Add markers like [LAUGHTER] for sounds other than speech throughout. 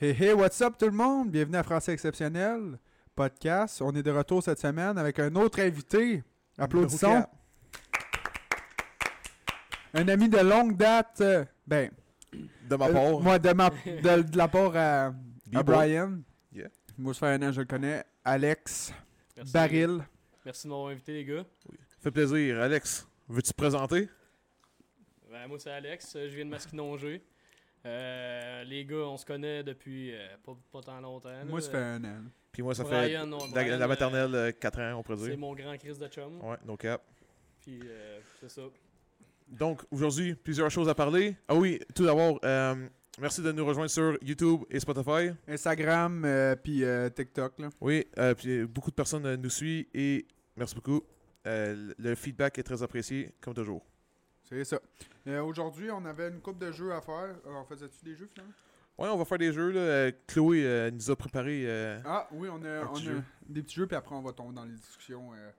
Hey hey, what's up tout le monde? Bienvenue à Français Exceptionnel podcast. On est de retour cette semaine avec un autre invité. Applaudissons. Un ami de longue date. euh, Ben, De ma euh, part. moi, de, ma- de, de la part à. Brian. Yeah. Moi, ça fait un an que je le connais. Alex, Merci. Baril. Merci de m'avoir invité, les gars. Fait plaisir. Alex, veux-tu te présenter? Ben, moi, c'est Alex. euh, Je viens de Masquinongé. Euh, les gars, on se connaît depuis euh, pas, pas tant longtemps. là. Moi, ça fait un an. Puis moi, ça Brian, fait non, la, Brian, la euh, maternelle euh, 4 ans, on pourrait C'est dire. mon grand Chris de chum. Ouais, no cap. Puis, euh, c'est ça. Donc, aujourd'hui, plusieurs choses à parler. Ah oui, tout d'abord, euh, merci de nous rejoindre sur YouTube et Spotify. Instagram, euh, puis euh, TikTok. Là. Oui, euh, puis beaucoup de personnes nous suivent et merci beaucoup. Euh, le feedback est très apprécié, comme toujours. C'est ça. Euh, Aujourd'hui, on avait une coupe de jeux à faire. Alors, faisais-tu des jeux finalement? Ouais, on va faire des jeux. Là. Euh, Chloé euh, nous a préparé. euh, Ah oui, on a, on des petits jeux, puis après on va tomber dans les discussions euh,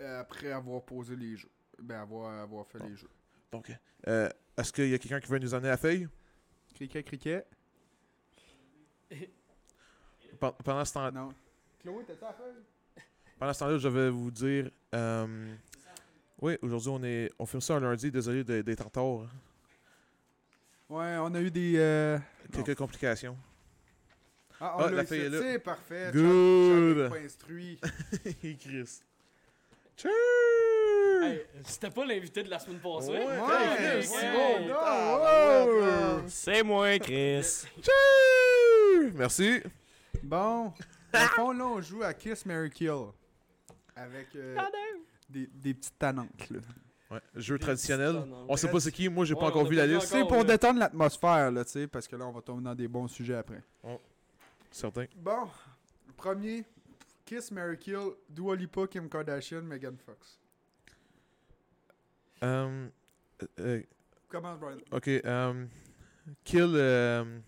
euh, après avoir posé les jeux. Ben, avoir, avoir fait les jeux. donc, euh, est-ce qu'il y a quelqu'un qui veut nous amener la feuille? Criquet, criquet. [LAUGHS] Pen- Pendant ce temps Non. Chloé, t'as-tu la feuille? Pendant ce temps-là, je vais vous dire. Oui, aujourd'hui, on est on filme ça un lundi. Désolé d'être en retard. Ouais, on a eu des. euh, Quelques complications. Ah, Ah, on l'a la est là. C'est parfait. Good. Pas instruit. [LAUGHS] Chris. Hey, C'était pas l'invité de la semaine passée? Ouais, Ouais, ouais, c'est bon, Ah, moi, Chris. [LAUGHS] Merci. Bon. Au fond, là, on joue à Kiss Mary Kill. Avec euh, des, des petites tanantes, là. Ouais, jeu Des traditionnel. On sait pas c'est qui. Moi, j'ai pas Ouais, encore on a vu pas la liste. encore. C'est pour là. détendre l'atmosphère, là, tu sais, parce que là, on va tomber dans des bons sujets après. Certain. Bon, premier, Kiss, Mary Kill, Dua Lipa, Kim Kardashian, Megan Fox. Euh, euh, Commence, Brian. ok. euh, kill euh,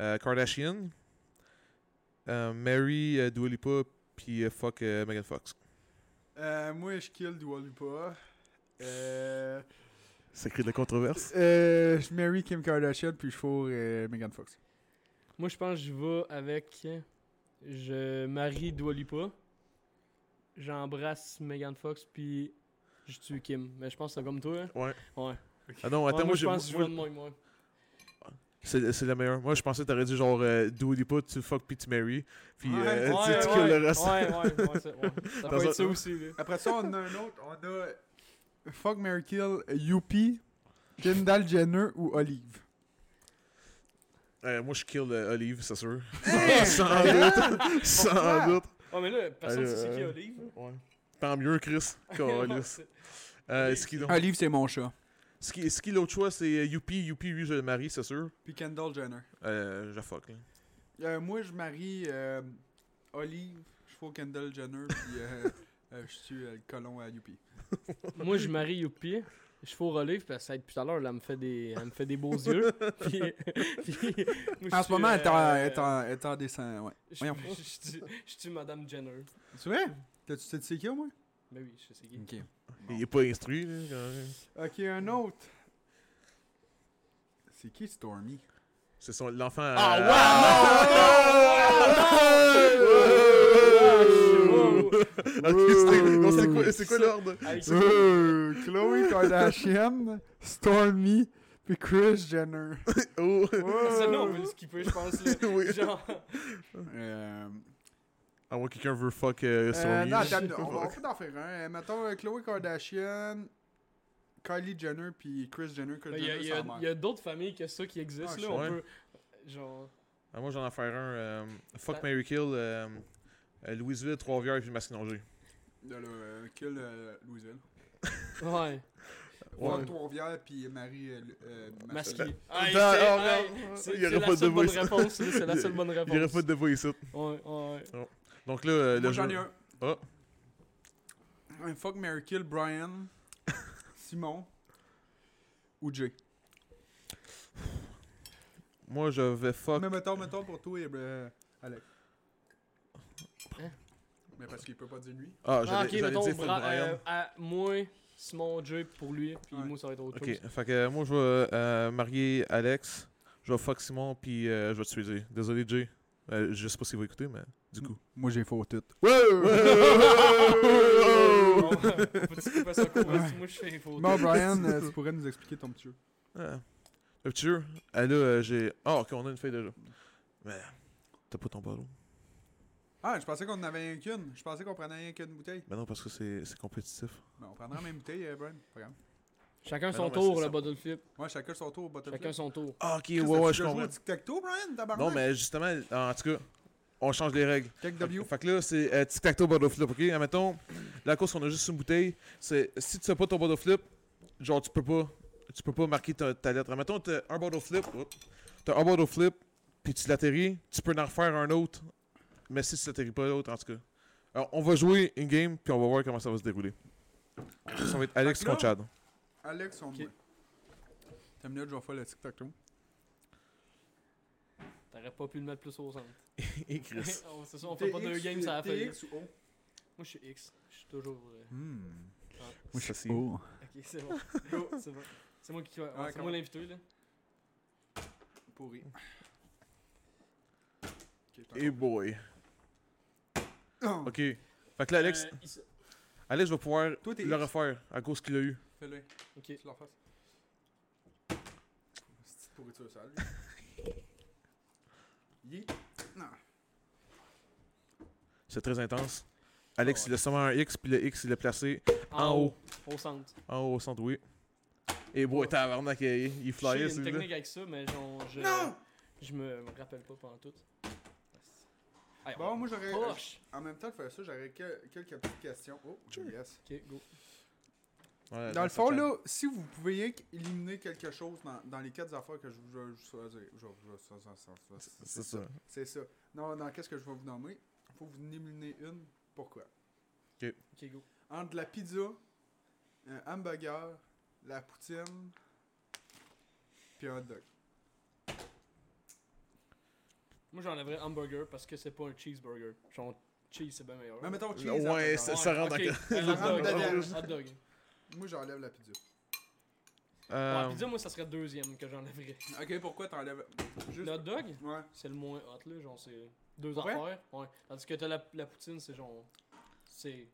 euh, Kardashian. Euh, Mary euh, Dua Lipa. Puis euh, fuck euh, Megan Fox. Euh, moi, je kill Dua. Euh, Ça crée de la controverse. euh, je marry Kim Kardashian, puis je fourre euh, Megan Fox. Moi, je pense que je vais avec. Je marie Dua Lipa. J'embrasse Megan Fox, puis je tue Kim. Mais je pense que c'est comme toi. hein? Ouais. Ouais. Ah non, attends, Ouais, moi, je pense que je vais de moi. C'est c'est la meilleure. Moi, je pensais que t'aurais dit genre euh, Lipa, tu fuck puis tu marry. Puis Ouais. euh, tu- Ouais, tu ouais, kills le reste. Ouais, ouais, ouais, [LAUGHS] c'est- ouais. Ça peut être ça aussi, là. Après ça, on a un autre. On a Fuck, Mary Kill, Youpi, Kendall Jenner ou Olive? Euh, moi, je kill euh, Olive, c'est sûr. Hey! Sans doute. Sans doute. Ouais, mais là, personne ne sait c'est qui euh, Olive. Ouais. Tant mieux, Chris. [LAUGHS] Euh, Olive, c'est mon chat. Ce qui, ce qui l'autre choix, c'est euh, Youpi. Youpi, lui, je le marie, c'est sûr. Puis Kendall Jenner. Euh, je fuck. là. Euh, moi, je marie euh, Olive, je fous Kendall Jenner, puis euh, [LAUGHS] euh, je suis euh, le colon à Youpi. [LAUGHS] Moi, je marie Youpi. Je fais au Olive parce que depuis tout à l'heure, elle me fait des, elle me fait des beaux yeux. [LAUGHS] Puis, puis, moi, je En ce suis, moment, elle est en- est dessin, ouais. Je je- je tue- je tue Madame Jenner. C'est vrai? T'as-tu sais qui, au moins? Ben oui, je sais qui. Ok. Il est pas instruit, là. quand même. Ok, un autre. C'est qui Stormy? C'est son l'enfant. euh, Wow! Ok, c'était- non, c'est quoi, l'ordre? Euh, Chloe Kardashian, Stormy, puis Chris Jenner. Oh. Celle-là, on peut le skipper, je pense. Là. Oui. Genre, Euh, À moins que quelqu'un veut fuck euh, euh, Stormy. non, attends, on [LAUGHS] va peut en faire un. Euh, Mettons euh, Chloe Kardashian, Kylie Jenner, puis Chris Jenner. Chris il y a, Jenner, il y a- a d'autres familles que ça qui existent. Ah, là, on peut. Genre. Ah, moi, j'en ai faire un. euh, fuck Ah. Mary Kill. euh, euh, Louisville, Trois-Rivières puis Masquinongé. De là, euh, kill euh, Louisville. [LAUGHS] Ouais. Ouais. Fuck Trois-Rivières, puis Marie euh, euh, Masqué. Hey, c'est- oh, hey, regarde. c'est- Il y c'est aurait la pas de seule bonne réponse. C'est la [LAUGHS] seule bonne Il n'y aurait réponse. pas de débat ici. Ouais, ouais. Donc là, euh, Moi, le j'en jeu. ai un. Ah. Un fuck Mary Kill, Brian, [LAUGHS] Simon ou Jay. Moi, je vais fuck. Mais mettons, mettons pour toi et euh, Alex. Hein? Mais parce qu'il peut pas dire lui. Ah, Ah, j'allais ok, j'allais mettons, dire fuck Bra- Brian. euh, à moi, Simon, Jay pour lui, puis Ouais. moi, ça va être autre Ok, chose. fait que moi, je vais euh, marier Alex Je vais fuck Simon, puis euh, je vais te tuer. Désolé, Jay. Euh, je sais pas s'il va écouter, mais du coup. Moi, j'ai faux tout. Photos. Bon, Brian, euh, tu pourrais nous expliquer ton petit jeu. Ah. Le petit jeu. Ah là, euh, j'ai. Ah, ok, on a une feuille déjà. Mais. T'as pas ton ballon. Ah, je pensais qu'on en avait rien qu'une. Je pensais qu'on prenait rien qu'une bouteille. Mais non, parce que c'est c'est compétitif. Ben, on prendra la même bouteille, euh, Brian. Pas grave. Chacun Mais son non, mais tour, c'est le ça. bottle flip. Ouais, chacun son tour Chacun son tour. Ah, ok, ouais, ouais, je comprends. au tic-tac-toe, Brian, tabarnak? Non, mais justement, en tout cas, on change les règles. Fait que là, c'est euh, tic-tac-toe, bottle flip, ok? Admettons, la course, on a juste une bouteille. C'est si tu fais pas ton bottle flip, genre, tu peux pas, tu peux pas marquer ta, ta lettre. Admettons, t'as un bottle flip, t'as un bottle flip, puis tu l'atterris, tu peux en refaire un autre, mais si tu l'atterris pas l'autre, en tout cas. Alors, on va jouer une game, puis on va voir comment ça va se dérouler. Ça va être Alex contre Chad. Alex, on Ok. moi. T'as minute, je vais faire le tic-tac-toe. T'aurais pas pu le mettre plus au centre. [LAUGHS] Et Chris. [LAUGHS] C'est ça, on fait pas deux games, ça a fait. TX ou O? Moi je suis X. Je suis toujours. Hmm. ah, Moi, je suis c'est- O. Ok, c'est bon. Go, [LAUGHS] c'est bon. C'est moi qui. c'est moi l'invité là. Pourri. Et boy. encore- Ok. Fait que là, Alex, Euh. Alex va pouvoir le refaire à cause qu'il a eu. Fais-le. Ok. Tu leur fasses. C'est pourriture sale. Non. C'est très intense. Alex, ouais. il a seulement un X, puis le X, il l'a placé En, En haut. Au centre. en haut au centre, oui. Et boy, tabarnak, il, il flyait, a une technique avec ça, mais genre, je. Non! Je me rappelle pas pendant tout. Allez, Bon, moi, j'aurais. En même temps de faire ça, j'aurais que- quelques petites questions. Oh, yes. Ok, go. Ouais, Dans le fond, là, si vous pouviez éliminer quelque chose dans, dans les quatre affaires que je vous choisir, je vais- je vais- ça- ça- ça- ça- C'est ça. C'est ça. Non, dans qu'est-ce que je vais vous nommer? Il faut vous en éliminer une. Pourquoi? Ok, go. Entre la pizza, un hamburger, la poutine, puis un hot dog. Moi j'enlèverais hamburger parce que c'est pas un cheeseburger. Genre, cheese c'est bien meilleur. Mais mettons cheese. Ouais, ça- ça rentre ok. dans- [LAUGHS] Euh, hot dog. Moi, j'enlève la pizza. Euh, Ouais, pizza, moi ça serait deuxième que j'enlèverais. Ok, pourquoi t'enlèves? Juste. Le hot dog, Ouais. c'est le moins hot là, genre c'est deux Ouais? affaires. Ouais. Tandis que t'as la, la poutine, c'est genre. C'est.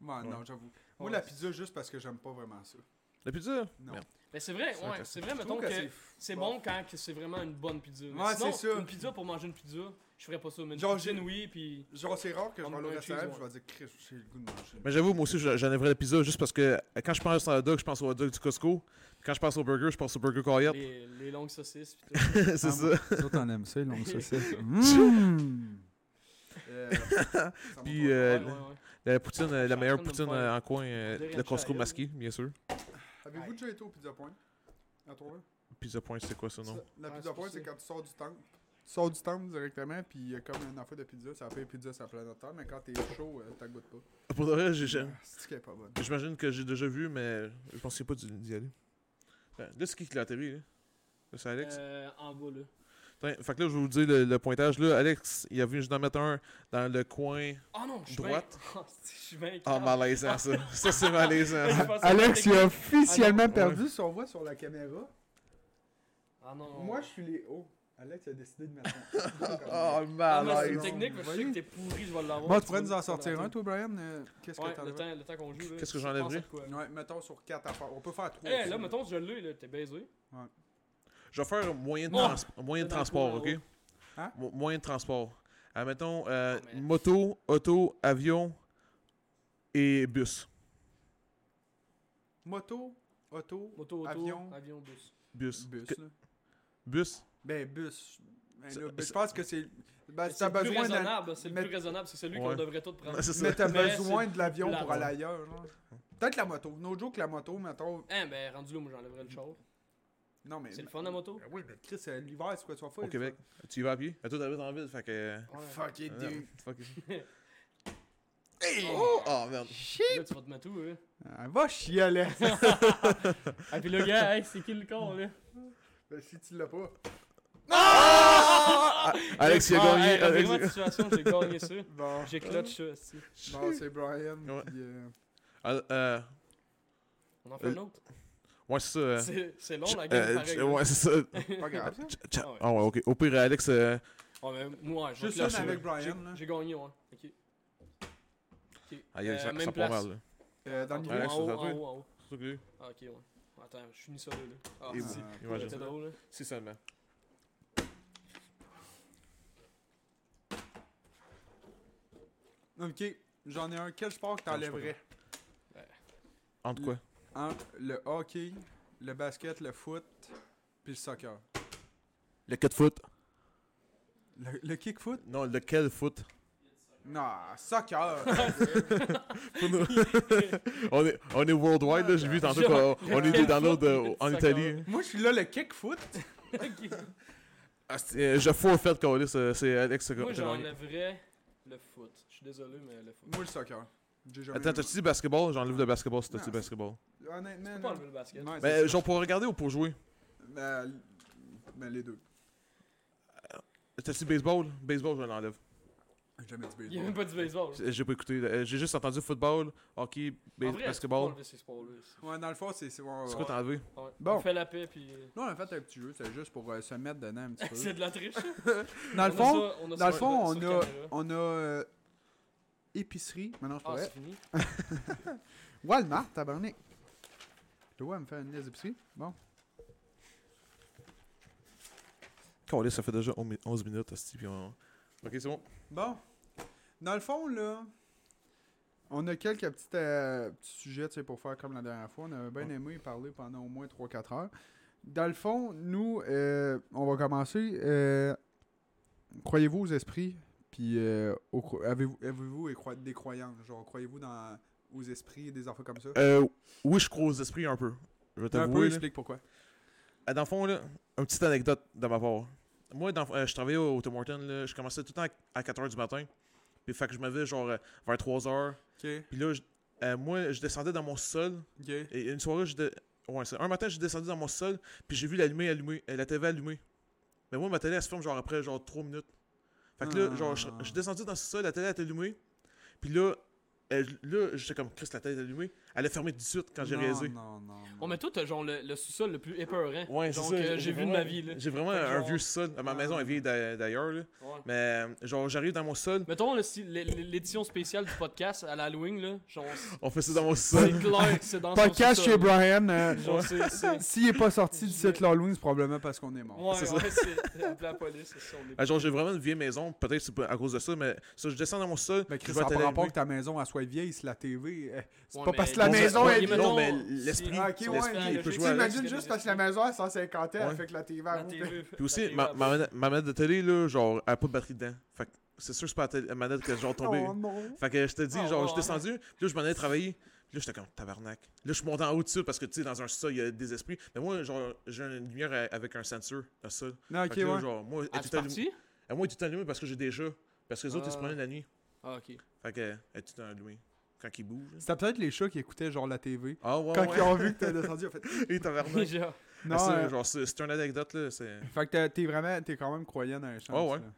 Ouais, non, j'avoue. Moi, Ouais, la pizza, juste parce que j'aime pas vraiment ça. La pizza? Non. Merde. Mais c'est vrai, C'est vrai ouais, que c'est vrai, mettons trouve que c'est- bon. bon quand que c'est vraiment une bonne pizza. Mais Ouais, c'est ça. Une pizza pour manger une pizza, je ferais pas ça. Mais Genre, j'ai- oui, puis. Genre, c'est rare que je vais aller au restaurant je vais dire, Chris, j'ai le goût de manger. Mais j'avoue, moi aussi, j'en- j'enlèverais la pizza juste parce que euh, quand je pense à hot dog, je pense au hot dog du Costco. Puis Quand je pense au burger, je pense au burger Coyote. Les, les longues saucisses. Pis tout. [LAUGHS] c'est Ah, ça. Toi, t'en aimes ça, ils l'ont ça, c'est. Mmh. Euh, ça Puis, au- euh, ouais, ouais, ouais. La poutine, euh, Je suis la en meilleure train de me poutine faire euh, en coin, euh, le Costco masqué, bien sûr. Avez-vous déjà été au Pizza Point? À toi, Pizza Point, c'est quoi ça, non? La Ah, Pizza c'est Point, c'est quand tu sors du temple. Tu sors du temple directement, puis il y a comme une affaire de pizza. Ça fait pizza, ça planète Terre, mais quand t'es chaud, euh, t'as goûte pas. Pour de vrai, j'ai- Ah, C'est qu'elle est pas bonne? j'imagine que j'ai déjà vu, mais je pensais pas d'y d'y aller. Ben, Là, c'est qui qui l'a atterri, là? Là, c'est Alex? Euh, en bas, là. Attends, fait que là, je vais vous dire le, le pointage. Là, Alex, il a vu juste en mettre un dans le coin. Oh non, je suis Droite. [LAUGHS] bien- Je suis. Ah, malaisant, ça. [LAUGHS] Ça, c'est malaisant. Je Alex, il a officiellement Ah perdu son voix sur la caméra. Ah non. Moi, je suis les. Oh, Alex a décidé de mettre un. [LAUGHS] Oh, Ah, mais c'est malaise. une technique, mais je sais que t'es pourri, je vais l'avoir. Moi, tu pourrais nous en sortir un, toi, Brian Euh, Qu'est-ce que Ouais, t'en le temps, le temps qu'on joue. Qu'est-ce que tu j'enlèverais? Ouais, mettons sur 4 affaires. On peut faire 3. Eh, là, mettons, je l'ai, là, t'es baisé. Je vais faire moyen de, Oh! transport, ok? ouais. Hein? Mo- moyen de transport. Admettons, euh, Ah, moto, auto, avion et bus. Moto, auto, Moto, auto, Avion. avion, bus. Bus. bus. Que- là. Bus. Ben, bus. Ben, C'est- là, ben, c'est- je pense que c'est. Ben, C'est t'as le plus raisonnable, c'est le mais- plus raisonnable, c'est celui Ouais. qu'on devrait tous prendre. C'est. Mais t'as besoin c'est de l'avion pour ouais. aller ailleurs. Peut-être la moto. No joke, la moto, mettons. Hein, ben, rendu là, moi, j'enlèverais le char. Non, mais. C'est le fun, la moto? Ben Oui, mais Chris, euh, l'hiver, c'est quoi, tu vas faire Au Québec. Tu y vas à pied? À toi, t'habites en ville, fait que. Fuck it, dude. fuck it. [LAUGHS] Hey! Oh, oh, merde. Là, tu vas te mettre où, là? Ah, va chialer. [LAUGHS] Ah, pis le gars, hey, c'est qui le con, là? ben, si tu l'as pas. Alex, il a Ah, gagné. situation, j'ai gagné ça. [LAUGHS] Bon. J'ai clutch ça, aussi. Bon, c'est Brian. Ouais. puis, euh, Ah, euh, On en fait Euh, un autre? Ouais, c'est ça. euh, C'est c'est long la game, pareil. ouais, c'est ça. Pas grave, ça. Tch- tch- Ah ouais. Ah ouais, ok. Au pire, Alex, euh, mais moi, je Juste une avec. Brian, J'ai- là. J'ai gagné, ouais. Ok. Euh, ça, même mal. là. Euh, dans le niveau. Haut, ça en haut, en haut, en. C'est. Ah, ok, ouais. Attends, je finis ça là. Ah, Ah, ça. drôle, là. Si seulement. Ok, j'en ai un. Quel sport que t'enlèverais Entre quoi? Entre le hockey, le basket, le foot, puis le soccer. Le cat foot. Le, le kick foot? Non, lequel foot? Non, soccer [LAUGHS] [LAUGHS] on, est, on est worldwide, là. J'ai vu tantôt qu'on [LAUGHS] on des downloads foot, euh, en. Italie. Moi, je suis là, le kick foot. Ok. Ah, c'est- euh, je forfait, Calis. euh, C'est Alex qui a Moi, qui a gagné. j'enlèverais le foot. Suis désolé, mais le foot. Moi, le soccer. Attends, t'as-tu dit basketball? J'enlève le basketball si t'as Non, dit basketball. Honnêtement, Tu peux pas non. enlever le basket. C'est Mais ça. genre pour regarder ou pour jouer Ben, ben, les deux. T'as-tu dit baseball? Baseball, je l'enlève. J'ai jamais dit Il y a baseball. même pas du baseball. J'ai pas écouté. euh, J'ai juste entendu football, hockey, En vrai, basketball. Ouais, dans le fond, c'est. c'est- quoi t'as enlevé Ouais. Bon. On fait la paix, puis. Non, on a fait un petit jeu, c'est juste pour euh, se mettre dedans un petit [LAUGHS] peu. C'est de la triche. Dans le fond, dans le fond, on a, a. on a euh, épicerie. Maintenant, je Ah, pourrais. c'est fini. [LAUGHS] Walmart, tabarnak. Je dois me faire une liste d'épicerie. Bon. Calis, ça fait déjà 11 minutes, asti, puis on... Ok, c'est bon. Bon. Dans le fond, là, on a quelques petits, euh, petits sujets tu sais, pour faire comme la dernière fois. On a bien Ouais. aimé parler pendant au moins 3-4 heures. Dans le fond, nous, euh, on va commencer. Euh, croyez-vous aux esprits? Puis, euh, avez-vous des croyances? Genre, croyez-vous dans, aux esprits des affaires comme ça? Euh, oui, je crois aux esprits un peu. Je vais un peu, t'avouer. explique pourquoi. Euh, Dans le fond, là, une petite anecdote de ma part. Moi, dans, euh, je travaillais au Tim Hortons, là, je commençais tout le temps à 4h du matin. Puis fait que je me levais genre vers 3h. Ok, Puis là, je- moi, je descendais dans mon sol. Et une soirée, je dé- ouais, un matin, je descendu dans mon sol. Puis j'ai vu l'allumée allumée, la TV allumée. Mais moi, ma télé, elle se ferme genre après genre 3 minutes. Fait que là, Ah. genre, je, je suis descendu dans ce sol, la télé était allumée. Puis là, euh, là, j'étais comme, Chris, la télé est allumée. Elle a fermé tout de suite quand j'ai réalisé. Non, non, non. Oh, mais toi, t'as genre le, le sous-sol le plus épeurant. Ouais, c'est ça. que j'ai vu de ma vie. Là. J'ai vraiment un genre- vieux sol. Ma Ah. maison est vieille d'a- d'ailleurs. Ouais. Mais genre, j'arrive dans mon sol. Mettons l'édition spéciale du podcast à l'Halloween, là, genre, [LAUGHS] On fait ça dans mon c'est sol. clair que c'est dans Podcast sous-sol, chez. Brian. euh, [LAUGHS] c'est. [LAUGHS] c'est- S'il est pas sorti du site Halloween, c'est probablement parce qu'on est mort. Ouais, C'est ça. ouais, c'est. La police, c'est ça. on est- Ah, genre, j'ai vraiment une vieille maison. Peut-être que c'est pas à cause de ça, mais ça, je descends dans mon sol. Mais je Chris, ça télé rapport que ta maison elle soit vieille, c'est la TV. euh, C'est pas parce que la maison mais- est Non, mais l'esprit. Ah, ok, ouais, Tu juste parce que la maison elle est 150 ans, fait que la TV. Puis aussi, ma, manette, ma manette de télé, là, genre, elle a pas de batterie dedans. Fait que c'est sûr que c'est pas la manette que genre [LAUGHS] tombée. Oh. Fait que je te dis, Oh, genre, je suis descendu, puis là, je m'en allais travailler. Puis là, j'étais comme tabarnak. Là, je suis monté en haut dessus parce que, tu sais, dans un sol, il y a des esprits. Mais moi, genre, j'ai une lumière avec un sensor, un sol. Non, ok, là, ouais. genre, moi, elle Ah, est tu tout allumée. Moi, elle est tout allumée parce que j'ai des chats. Parce que les autres, ils se Ah. promènent la nuit. Ah, ok. Fait que, elle est tout allumée. Quand ils bougent. C'était peut-être les chats qui écoutaient genre la TV. Ah, ouais, Quand ouais. ils ont vu que [LAUGHS] t'es descendu, ils ont fait. Et tabarnak. Genre, Non, ça, euh, genre, c'est c'est une anecdote, là. C'est. Fait que t'es- t'es vraiment, t'es quand même croyant dans les sens. Ouais, ouais. là.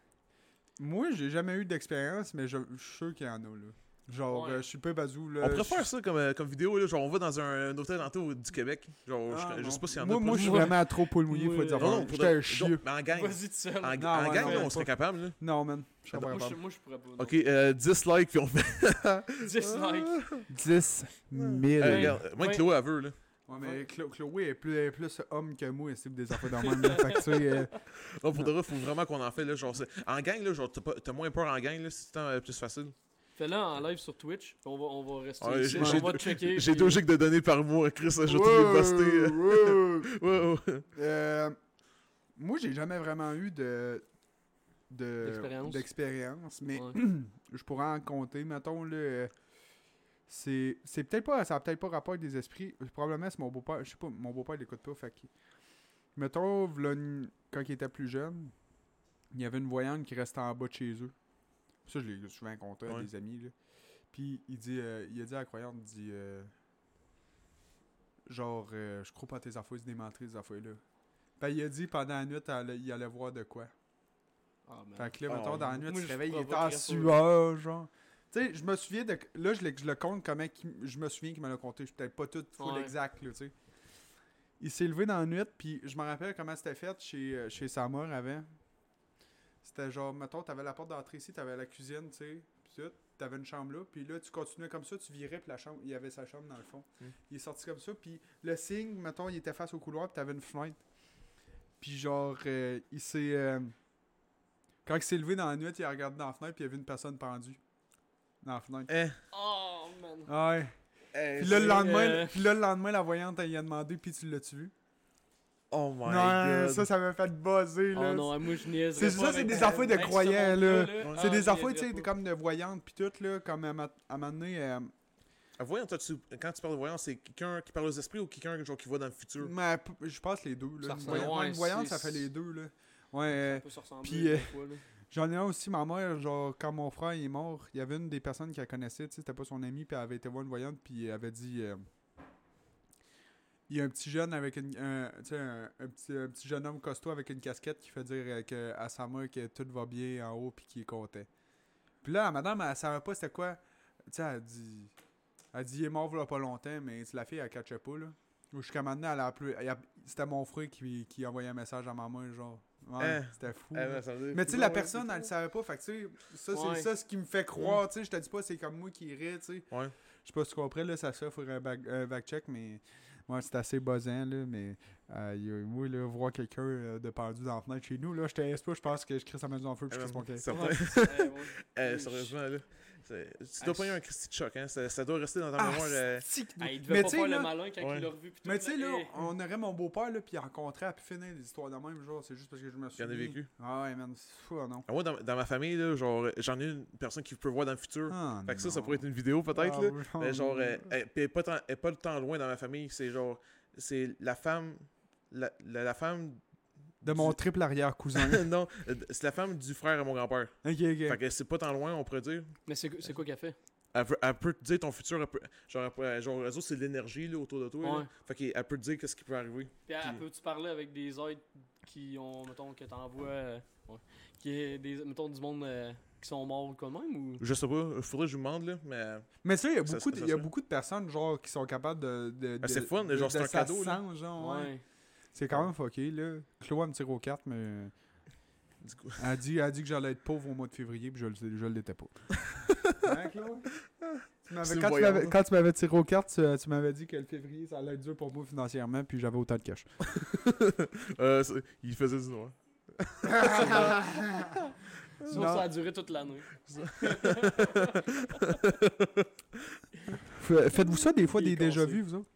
Moi, j'ai jamais eu d'expérience, mais je je suis sûr qu'il y en a, là. Genre, Ouais. euh, je suis pas bazou, là. On je- préfère ça comme, euh, comme vidéo, là. Genre, on va dans un, un hôtel en du Québec. Genre, Ah, je, je sais pas s'il y en a. Moi, moi, je suis de- vraiment trop poule mouillé, faut dire. Non, non, J'étais un de- chieux. Mais en gang. vas-y tout seul. En, Non, en ouais, gang, non, on serait capable, là. Non, man. Pas Moi, je, moi, je pourrais pas. non. Ok, euh, 10 likes, puis on fait. [LAUGHS] 10 likes. 10 000. Euh, regarde, moi, Ouais. Chloé, elle veut, là. Ouais, mais Chlo- Chloé est plus, est plus homme que moi, c'est des affaires dans le même. là. [LAUGHS] Fait que, tu euh, Non, pour de vrai, faut vraiment qu'on en fait, là. Genre, en gang, là, genre, t'as moins peur en gang, là. C'est euh, plus facile. Fais-le en live sur Twitch. On va, on va rester Ouais, ici. j'ai- On j'ai va deux- checker. J'ai puis- deux gigs de données par mois, Chris, je vais les [LAUGHS] ouais. Euh, moi, j'ai jamais vraiment eu de de- D'expérience. d'expérience, mais Ouais. [CLEARS THROAT] je pourrais en compter. Mettons, là, euh, c'est c'est peut-être pas, ça a peut-être pas rapport avec des esprits. Probablement, c'est mon beau-père. Je sais pas, mon beau-père, il écoute pas. Fait que, mettons, une- quand il était plus jeune, il y avait une voyante qui restait en bas de chez eux. Ça, je l'ai souvent compté à Ouais. des amis. Là. Puis, il, dit, euh, il a dit à la croyante, il dit, euh, genre, euh, je crois pas à tes affaires, c'est des menteries, ces affaires-là. Ben, il a dit pendant la nuit, allait- il allait voir de quoi. Ah, man. Fait que là, Ah, mettons, dans la nuit, tu te réveilles, il était en sueur, genre. Tu sais, je me souviens de. Là, je, le- je le compte comment je me souviens qu'il me l'a compté. Je suis peut-être pas tout full Ouais. exact, là, tu sais. il s'est levé dans la nuit, puis je me rappelle comment c'était fait chez, chez sa mère avant. C'était genre, mettons, t'avais la porte d'entrée ici, t'avais la cuisine, tu sais, puis tout. T'avais une chambre là, puis là, tu continuais comme ça, tu virais, puis la chambre, il y avait sa chambre dans le fond. Mm. Il est sorti comme ça, puis le signe, mettons, il était face au couloir, puis t'avais une fenêtre. Puis genre, euh, il s'est. euh, quand il s'est levé dans la nuit, il a regardé dans la fenêtre, puis il y avait une personne pendue. Dans la fenêtre. Eh, Oh, man. Ouais. eh, Puis là, le lendemain, euh, puis là, le lendemain, la voyante, elle lui a demandé, puis tu l'as-tu vu? Oh my non, god. ça, ça m'a fait buzzer, là. Oh non, moi je niaise. C'est ça, c'est des affaires de croyants, là. Ouais. C'est des affaires, tu sais, comme de voyantes, puis tout, là, comme à, ma- à un moment donné, euh, Ah, voyons, toi, tu- quand tu parles de voyance, c'est quelqu'un qui parle aux esprits ou quelqu'un genre, qui voit dans le futur? mais je pense les deux, là. Ça Ouais, ça fait les deux, là. Ouais, euh, Ça peut se ressembler puis, euh, j'en ai un aussi, ma mère, genre, quand mon frère il est mort, il y avait une des personnes qu'elle connaissait, tu sais, c'était pas son ami, puis elle avait été voir une voyante, puis elle avait dit... euh, il y a un petit jeune avec une, un, tu sais, un, un petit, un petit jeune homme costaud avec une casquette qui fait dire euh, que, à sa mère que tout va bien en haut puis qu'il est content. Puis là, la madame, elle savait pas c'était quoi. Tu sais, elle dit. Elle dit il est mort là pas longtemps, mais la fille, elle catchait pas là. Jusqu'à maintenant, elle a a- C'était mon frère qui, qui envoyait un message à ma mère, genre. Ouais, Hein? c'était fou. Mais tu sais, la personne, elle le savait pas. Fait que tu sais, ça, Ouais. c'est ça ce qui me fait croire. Tu sais, je te dis pas, c'est comme moi qui irais, tu sais. Ouais. Je sais pas si tu comprends, là, ça se fait, faudrait un back, un back check, mais ouais, c'est assez buzzant, là. Mais euh, y a- moi, là, voir quelqu'un euh, de pendu dans la fenêtre chez nous, là, je te pas, je pense que je crée sa maison en feu puis je crisse mon Oui. [LAUGHS] sérieusement, là. C'est- Tu Ah, dois pas y avoir un Christy de choc, hein. Ça, ça doit rester dans ta Ah, mémoire. euh, Ah, il Mais devait pas tu sais, faire là- le malin quand Ouais. il l'a revu. puis Mais tu sais, là, on aurait mon beau-père, là, puis il rencontrait à pu finir des histoires de même, genre, c'est juste parce que je me suis. en a vécu. Ah ouais, man, c'est fou, non. Ah, Moi, dans, dans ma famille, là, genre, j'en ai une personne qui peut voir dans le futur. Ah, fait que ça, ça pourrait être une vidéo peut-être, Ah, là. Mais genre, euh, elle, elle est pas, tant- elle est pas le temps loin dans ma famille. C'est genre, c'est la femme, la, la, la femme, De mon triple arrière-cousin. [LAUGHS] non, euh, c'est la femme du frère à mon grand-père. ok, ok. Fait que c'est pas tant loin, on pourrait dire. Mais c'est c'est quoi qu'elle fait? Elle peut, elle peut te dire ton futur, elle peut- genre, elle genre, autres, c'est l'énergie là, autour de toi. là. Ouais. Fait qu'elle peut te dire qu'est-ce qui peut arriver. Puis elle- Puis- peux-tu parler avec des êtres qui ont, mettons, que t'envoies, euh, ouais, qui est des, mettons, du monde euh, qui sont morts de même ou? Je sais pas, faudrait que je demande, là, mais. Mais ça, il y a beaucoup, il y a beaucoup de personnes, genre, qui sont capables de. de, Ah, de- c'est fun, de- genre, de c'est un cadeau, là. genre, ouais. Ouais. C'est quand même fucké, là. Chloé me tire aux cartes, mais. [LAUGHS] Du coup, Elle a dit, elle a dit que j'allais être pauvre au mois de février, puis je le, je l'étais pas. [LAUGHS] hein, Chloé? Tu m'avais- C'est quand, tu m'avais, là. quand tu m'avais tiré aux cartes, tu, tu m'avais dit que le février, ça allait être dur pour moi financièrement, puis j'avais autant de cash. [LAUGHS] euh, il faisait du noir. Ça a duré toute l'année. Faites-vous ça des fois, des déjà cassé. vus, vous autres?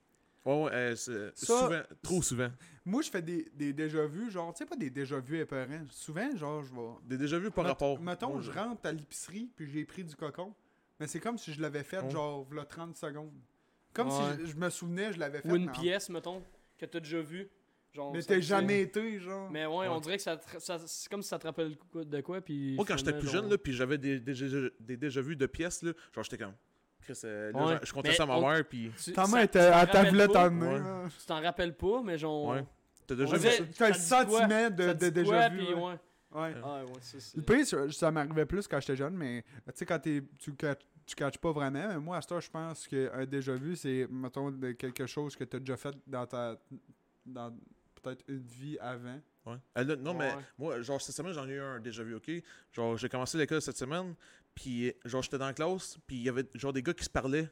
Ouais, ouais, euh, c'est- Ça- souvent, trop souvent. Moi, je fais des, des déjà vus, genre, tu sais, pas des déjà vus épeurants. Souvent, genre, je vais. Des déjà vu par Met- rapport. Mettons, je rentre à l'épicerie, puis j'ai pris du cocon. Mais c'est comme si je l'avais fait, Oh. genre, v'là 30 secondes. Comme Ouais. si je, je me souvenais, je l'avais fait. Ou une mais en- pièce, mettons, que t'as déjà vue. Genre, Mais ça t'as te- jamais été, genre. Mais ouais, Ouais. on dirait que ça, te- ça- c'est comme si ça te rappelle quoi- de quoi. Puis Moi, quand j'étais finalement, plus genre- jeune, là, puis j'avais des, des, des, des déjà vus de pièces, là, genre, j'étais comme. Chris, euh, là, Ouais. je- je comptais Mais ça à ma mère, puis. Était à ta rappelles voulette pas, en main. Tu t'en rappelles pas, mais genre. Ouais. T'as déjà vu ça? T'as le sentiment de, déjà quoi, vu. puis ouais. ouais. Ouais. Ah ouais, ça, c'est. Le pire, ça, ça m'arrivait plus quand j'étais jeune, mais tu sais, quand t'es- tu catch, tu catches pas vraiment. Mais moi, à ce temps, je pense qu'un déjà vu, c'est, mettons, de quelque chose que t'as déjà fait dans ta. dans peut-être une vie avant. Ouais. Là, non, mais moi, genre, cette semaine, j'en ai eu un déjà vu, ok? Genre, j'ai commencé l'école cette semaine, puis, genre, j'étais dans la classe, puis il y avait, genre, des gars qui se parlaient,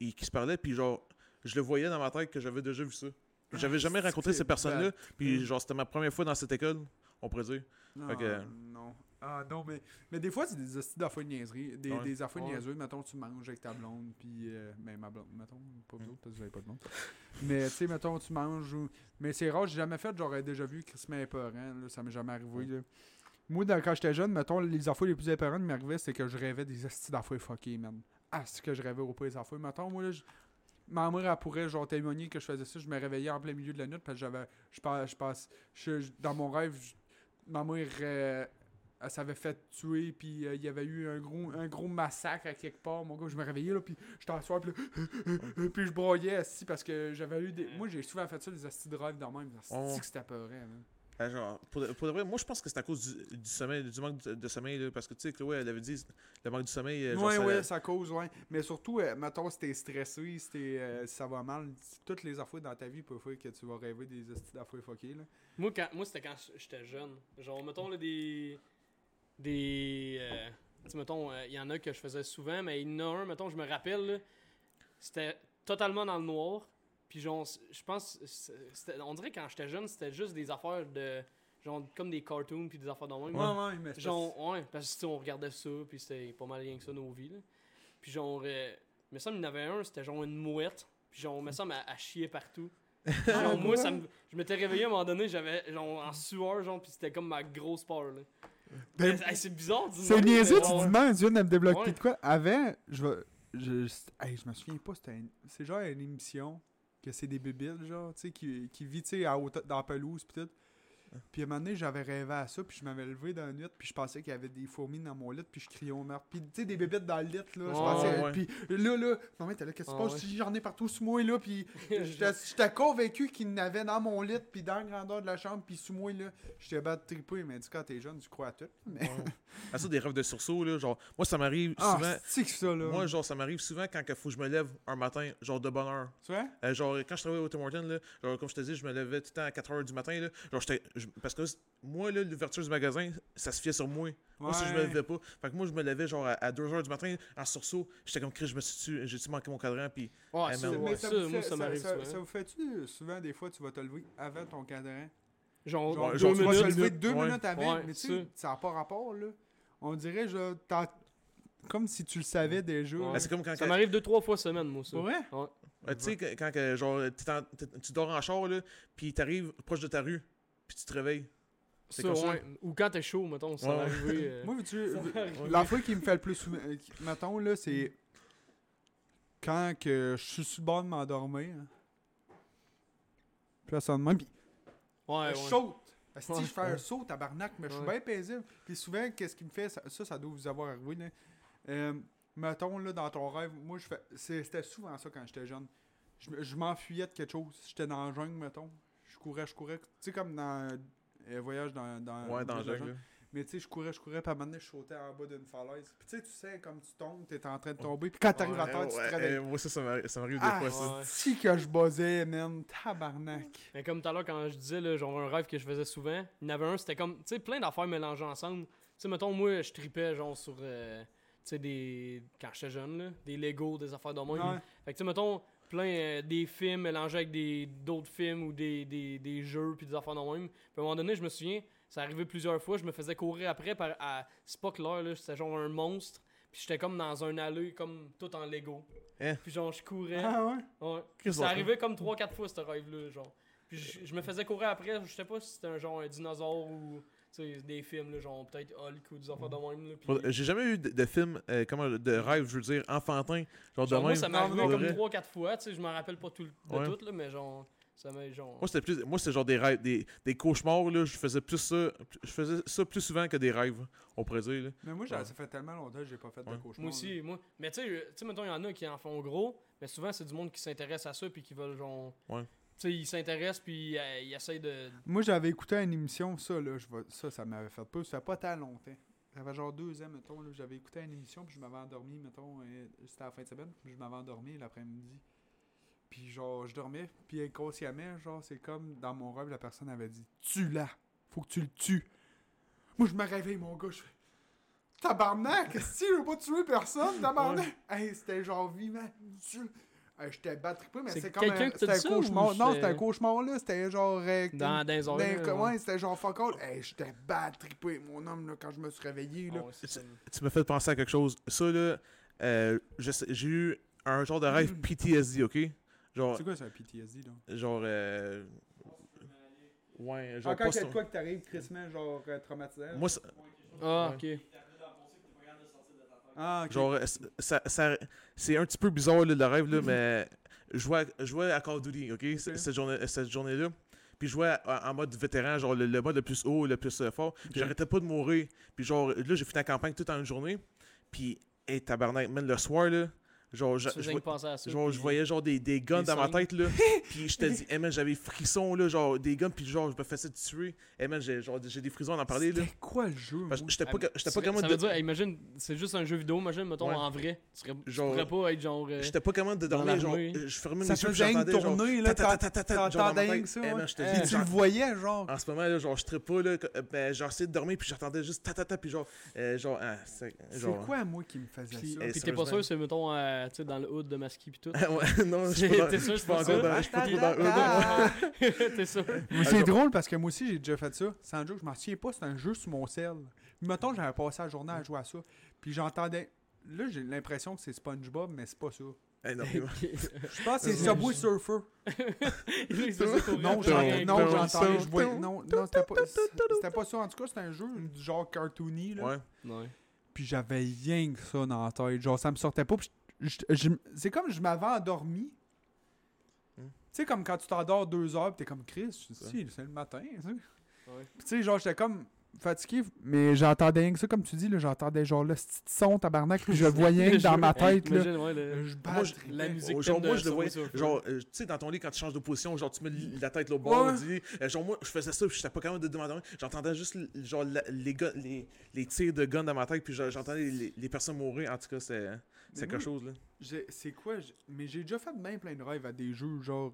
et qui se parlaient, puis, genre, je le voyais dans ma tête que j'avais déjà vu ça. J'avais jamais Ah, rencontré c'est ces personnes-là, puis, genre, c'était ma première fois dans cette école, on pourrait dire. Fait que- Ah, non. Ah non, mais, mais des fois, c'est des hosties d'affaires de niaiseries. Des, Ouais. des affaires Ouais. niaiseuses. Mettons, tu manges avec ta blonde, puis. euh, ben, ma blonde, mettons, pas vous Mm. autres, parce que vous avez pas de blonde. mais, tu sais, mettons, tu manges. ou- Mais c'est rare, j'ai jamais fait, j'aurais déjà vu Chris épeurant, là, ça m'est jamais arrivé, là. Moi, dans- quand j'étais jeune, mettons, les affaires les plus épeurantes qui m'arrivaient, c'est que je rêvais des hosties d'affaires fuckées, man. Ah, c'est que je rêvais au pire des affaires. Mettons, moi, là, je- ma mère, elle pourrait, genre, témoigner que je faisais ça. Je me réveillais en plein milieu de la nuit, parce que j'avais. Je passe. Je passe je- dans mon rêve, je- ma mère. euh, elle s'avait fait tuer, puis euh, il y avait eu un gros, un gros massacre à quelque part. Mon gars, je me réveillais, là, puis j'étais à soir, [LAUGHS] puis je broyais assis parce que j'avais eu des. Moi, j'ai souvent fait ça, des astis de rêve dans même. C'est que c'était peurant, man. Ben, genre, pour, de- pour de vrai, moi je pense que c'est à cause du, du sommeil, du manque de, de sommeil, là, parce que tu sais, Chloé, elle avait dit le manque du sommeil. euh, genre, Ouais, ça- ouais, ça cause, ouais. Mais surtout, euh, mettons, si t'es stressé, si, t'es, euh, si ça va mal, toutes les affaires dans ta vie peuvent faire que tu vas rêver des estis d'affaires fuckées, là. Moi, quand, moi c'était quand j'étais jeune. Genre, mettons, là, des. Des. euh, tu mettons, il y en a que je faisais souvent, mais il y en a un, mettons, je me rappelle, là, c'était totalement dans le noir. Puis, genre, je pense. On dirait quand j'étais jeune, c'était juste des affaires de. Genre, comme des cartoons, puis des affaires dans le même. ouais, mais Genre, ouais, parce que on regardait ça, puis c'était pas mal rien que ça, nos vies. Là. Puis genre, euh, mais ça, il y en avait un, c'était genre une mouette. Puis genre, mais ça, elle, elle chiait partout. Puis [LAUGHS] genre, moi, ça me- je m'étais réveillé à un moment donné, j'avais genre en sueur, genre, puis c'était comme ma grosse peur. Là. Ben, hey, c'est bizarre, dis C'est niaiseux, tu ouais, dis, ouais. man, tu viens de me débloquer Ouais. de quoi? Avant, je vais. Je, hey, je me souviens pas, c'était c'est genre une émission que c'est des bébiles, genre, tu sais, qui, qui vit, tu sais, dans la pelouse, pis tout. Puis à un moment donné, j'avais rêvé à ça, puis je m'avais levé dans la nuit, puis je pensais qu'il y avait des fourmis dans mon lit, puis je criais au meurtre. Puis tu sais, des bébites dans le lit, là. Je Ouais, pensais. ouais. Puis là, là, maman, t'es là, qu'est-ce qui se Ah, passe? J'en ai partout sous moi, là, puis [LAUGHS] j'étais convaincu qu'il y en avait dans mon lit, puis dans la grandeur de la chambre, puis sous moi, là. J'étais bad trippé, mais du coup, quand t'es jeune, tu crois à tout. Mais... Ah, ça, des rêves de sursaut, là. Genre, moi, ça m'arrive Ah, souvent. c'est que ça, là. Moi, genre, ça m'arrive souvent quand il faut que je me lève un matin, genre de bonne heure. Tu vois? Euh, genre, quand je travaillais au Tim Hortons, là, genre, comme je te dis, je me levais tout le temps à 4h du matin, là. Genre, j'étais. Je- Parce que moi, là, l'ouverture du magasin, ça se fiait sur moi. Moi, si je me levais pas. Fait que moi, je me levais, genre, à, 2h du matin, en sursaut. J'étais comme, Chris, je me suis j'ai-tu manqué mon cadran, puis. Ouais, ça, mais ouais, Mais ça, vous moi, fait- ça m'arrive ça, souvent. ça vous fait-tu souvent, des fois, tu vas te lever avant ton cadran? Genre, Genre, deux genre, tu vas te minutes. lever deux ouais. minutes avant, Ouais, mais tu ça. sais, ça n'a pas rapport, là. On dirait, genre, t'as- comme si tu le savais déjà. Ouais. Ben, c'est comme quand. Ça m'arrive deux, trois fois semaine, moi, ça. Ouais. Ouais, tu sais, quand, que, genre, t'es en- t'es- tu dors en char, là, puis t'arrives proche de ta rue, puis tu te réveilles. Ça, ouais. Ou quand t'es chaud, mettons, ça euh, Moi, veux-tu, arrivé. l'affaire qui me fait le plus souvent, euh, mettons, là, c'est quand que je suis sur le bord de m'endormir. Puis là, ça même, puis Ouais, je ouais. saute. Ouais. je fais un saut, tabarnak, mais je suis bien paisible. Puis souvent, qu'est-ce qui me fait, ça, ça, ça doit vous avoir arrivé, là. Euh, mettons, là, dans ton rêve, moi, je fais, c'était souvent ça quand j'étais jeune. Je, me- je m'enfuyais de quelque chose. J'étais dans la jungle, mettons. Je courais, je courais. Tu sais, comme dans euh, Voyage dans, dans, Ouais, dans le jungle. Mais tu sais, je courais, je courais, puis à un moment donné, je sautais en bas d'une falaise. Puis tu sais, tu sais, comme tu tombes, t'es en train de tomber. Puis quand t'arrives à Ouais, terre, tu te Ouais, réveilles. euh, moi, ça, ça m'arrive m'arrive Ah, des fois, ça. Ouais. si que je buzzais, man. Tabarnak. Mais comme tout à l'heure, quand je disais, là, genre un rêve que je faisais souvent, il y en avait un, c'était comme, tu sais, plein d'affaires mélangées ensemble. Tu sais, mettons, moi, je tripais, genre, sur, euh, tu sais, des. Quand j'étais jeune, là, des Lego, des affaires de. Ouais. Fait que, tu sais, mettons, plein euh, des films mélangés avec des d'autres films ou des, des, des jeux, puis des affaires de même. Puis à un moment donné, je me souviens, ça arrivait plusieurs fois, je me faisais courir après par. à- C'est pas clair, là, c'était genre un monstre. Puis j'étais comme dans un allée, comme tout en Lego. Hein? Puis genre, je courais. Ah ouais? Ouais. Ça arrivait comme 3-4 fois ce rêve-là, genre. Puis je, je me faisais courir après, je sais pas si c'était un genre un dinosaure ou des films, là, genre peut-être Hulk ou des affaires de même. J'ai jamais eu de, de film, euh, comment, de rêve, je veux dire, enfantin. Genre de moi, même. ça m'est arrivé comme vrai. 3-4 fois, tu sais, je me rappelle pas tout, le- de Ouais. tout, là, mais genre, ça m'a genre. Moi, c'était plus. Moi, c'était genre des rêves, des, des cauchemars, là. Je faisais plus ça. Je faisais ça plus souvent que des rêves, on pourrait dire, là. Mais moi, Ouais. ça fait tellement longtemps que j'ai pas fait de Ouais. cauchemar. moi aussi, moi. Mais tu sais, tu sais, mettons, il y en a qui en font gros, mais souvent, c'est du monde qui s'intéresse à ça puis qui veulent, genre. Ouais. Tu sais, ils s'intéressent puis euh, ils essayent de. Moi, j'avais écouté une émission, ça, là, je vais- ça, ça m'avait fait peur. Ça fait pas tant longtemps. Ça fait genre deux ans, mettons, là, j'avais écouté une émission, puis je m'avais endormi, mettons, euh, c'était à la fin de semaine, puis je m'avais endormi l'après-midi. Puis genre, je dormais, puis inconsciemment, genre, c'est comme dans mon rêve, la personne avait dit « Tue-la! Faut que tu le tues! » Moi, je me réveille, mon gars, je fais « Tabarnak! Si je veux pas tuer personne, tabarnak! Hey, c'était genre vivant, Dieu! Hey, J'étais battrippé, mais C'est comme quelqu'un un, qui t'a c'était un ça, cauchemar. ou Non, c'était- un cauchemar, là, c'était genre... euh, Dans, dans les heures, ben, là, comme- ouais. c'était genre fuck all. Hey, j'étais bad trippé, mon homme, là, quand je me suis réveillé, là. Ah ça. Tu m'as fait penser à quelque chose. Ça, là, euh, j'ai eu un genre de rêve PTSD, ok? Genre, C'est quoi ça, PTSD, là? genre, euh, ouais, genre, Encore quelque quoi que t'arrives, crissement, genre euh, traumatisant. moi, c'est- Ah, ok. Ah, genre, ça, ça- c'est un petit peu bizarre, là, le rêve, là, mais je jouais, à- jouais à Call of Duty, ok? c- Ok. Cette journée- cette journée-là. Puis je jouais en mode vétéran, genre le, le mode le plus haut, le plus euh, fort. Puis J'arrêtais pas de mourir. Puis genre, là, j'ai fini la campagne toute en une journée. Puis, hey, tabarnak, man, le soir, là, Genre, je, Tu à ça. genre, puis- voyais genre des, des guns des dans ma signes. tête, là. [LAUGHS] puis je te dis, hey man, j'avais frissons, là, genre des guns, puis genre, je me faisais tuer. Hey man, j'ai genre, j'ai des frissons à en parler, là. C'était quoi le jeu? J'étais pas, j'étais ça- pas Ça de. veut dire, hey, imagine, c'est juste un jeu vidéo, imagine, mettons, Ouais. en vrai. Tu, serais, tu Genre, pourrais pas être genre. euh, J'étais pas capable de dormir, genre, je fermais Ça mes yeux, puis j'entendais, genre, tournée, là, ma t'entendais ça, Eh te Eh, Puis tu genre, le voyais, genre. En ce moment, là, genre, je serais pas, là, ben, genre, essayé de dormir, puis j'entendais juste ta ta ta, puis genre, euh, genre, ah, c'est, quoi, moi, qui me faisait Puis, ça? Eh, puis t'es pas sûr, c'est, mettons, euh, tu sais, dans le hood de Maski pis tout. [LAUGHS] ouais, non, je suis T'es pas dans- sûr, je c'est suis pas pas encore ça? dans, je suis pas trop dans le hood. [LAUGHS] T'es sûr? Mais Ah, c'est drôle parce que moi aussi, j'ai déjà fait ça. Sans joke, je m'en souviens pas, c'est un jeu sur mon sel. Mettons, j'avais passé la journée à jouer à ça. Puis j'entendais. Là, j'ai l'impression que c'est SpongeBob, mais c'est pas ça. Eh, [LAUGHS] Je pense que c'est. Subway Surfer. Non, j'entendais. Je voyais. Non, non c'était pas, c'était pas ça. En tout cas, c'était un jeu du genre cartoony. Là. Ouais. Ouais. Puis j'avais rien que ça dans la tête. Genre, ça me sortait pas. Puis c'est comme je m'avais endormi. Hmm. Tu sais, comme quand tu t'endors deux heures, pis t'es comme Chris, dis, c'est le matin. tu sais. Ouais. Puis tu sais, genre, j'étais comme fatigué, mais j'entendais rien que ça, comme tu dis, là, j'entendais genre le petit son tabarnak, puis je le [LAUGHS] voyais dans ma tête, là. Imagine, ouais, le- Je la musique. Genre, moi, je le voyais, genre, euh, tu sais, dans ton lit, quand tu changes de position, genre, tu mets la tête l'autre bord, Ouais. on dit, euh, genre, moi, je faisais ça, puis j'étais pas capable de demander. J'entendais juste, genre, la- les, gars, les, les tirs de gun dans ma tête, puis j'entendais les, les personnes mourir. En tout cas, c'est quelque moi, chose, là. C'est quoi Mais j'ai déjà fait même plein de rêves à des jeux, genre.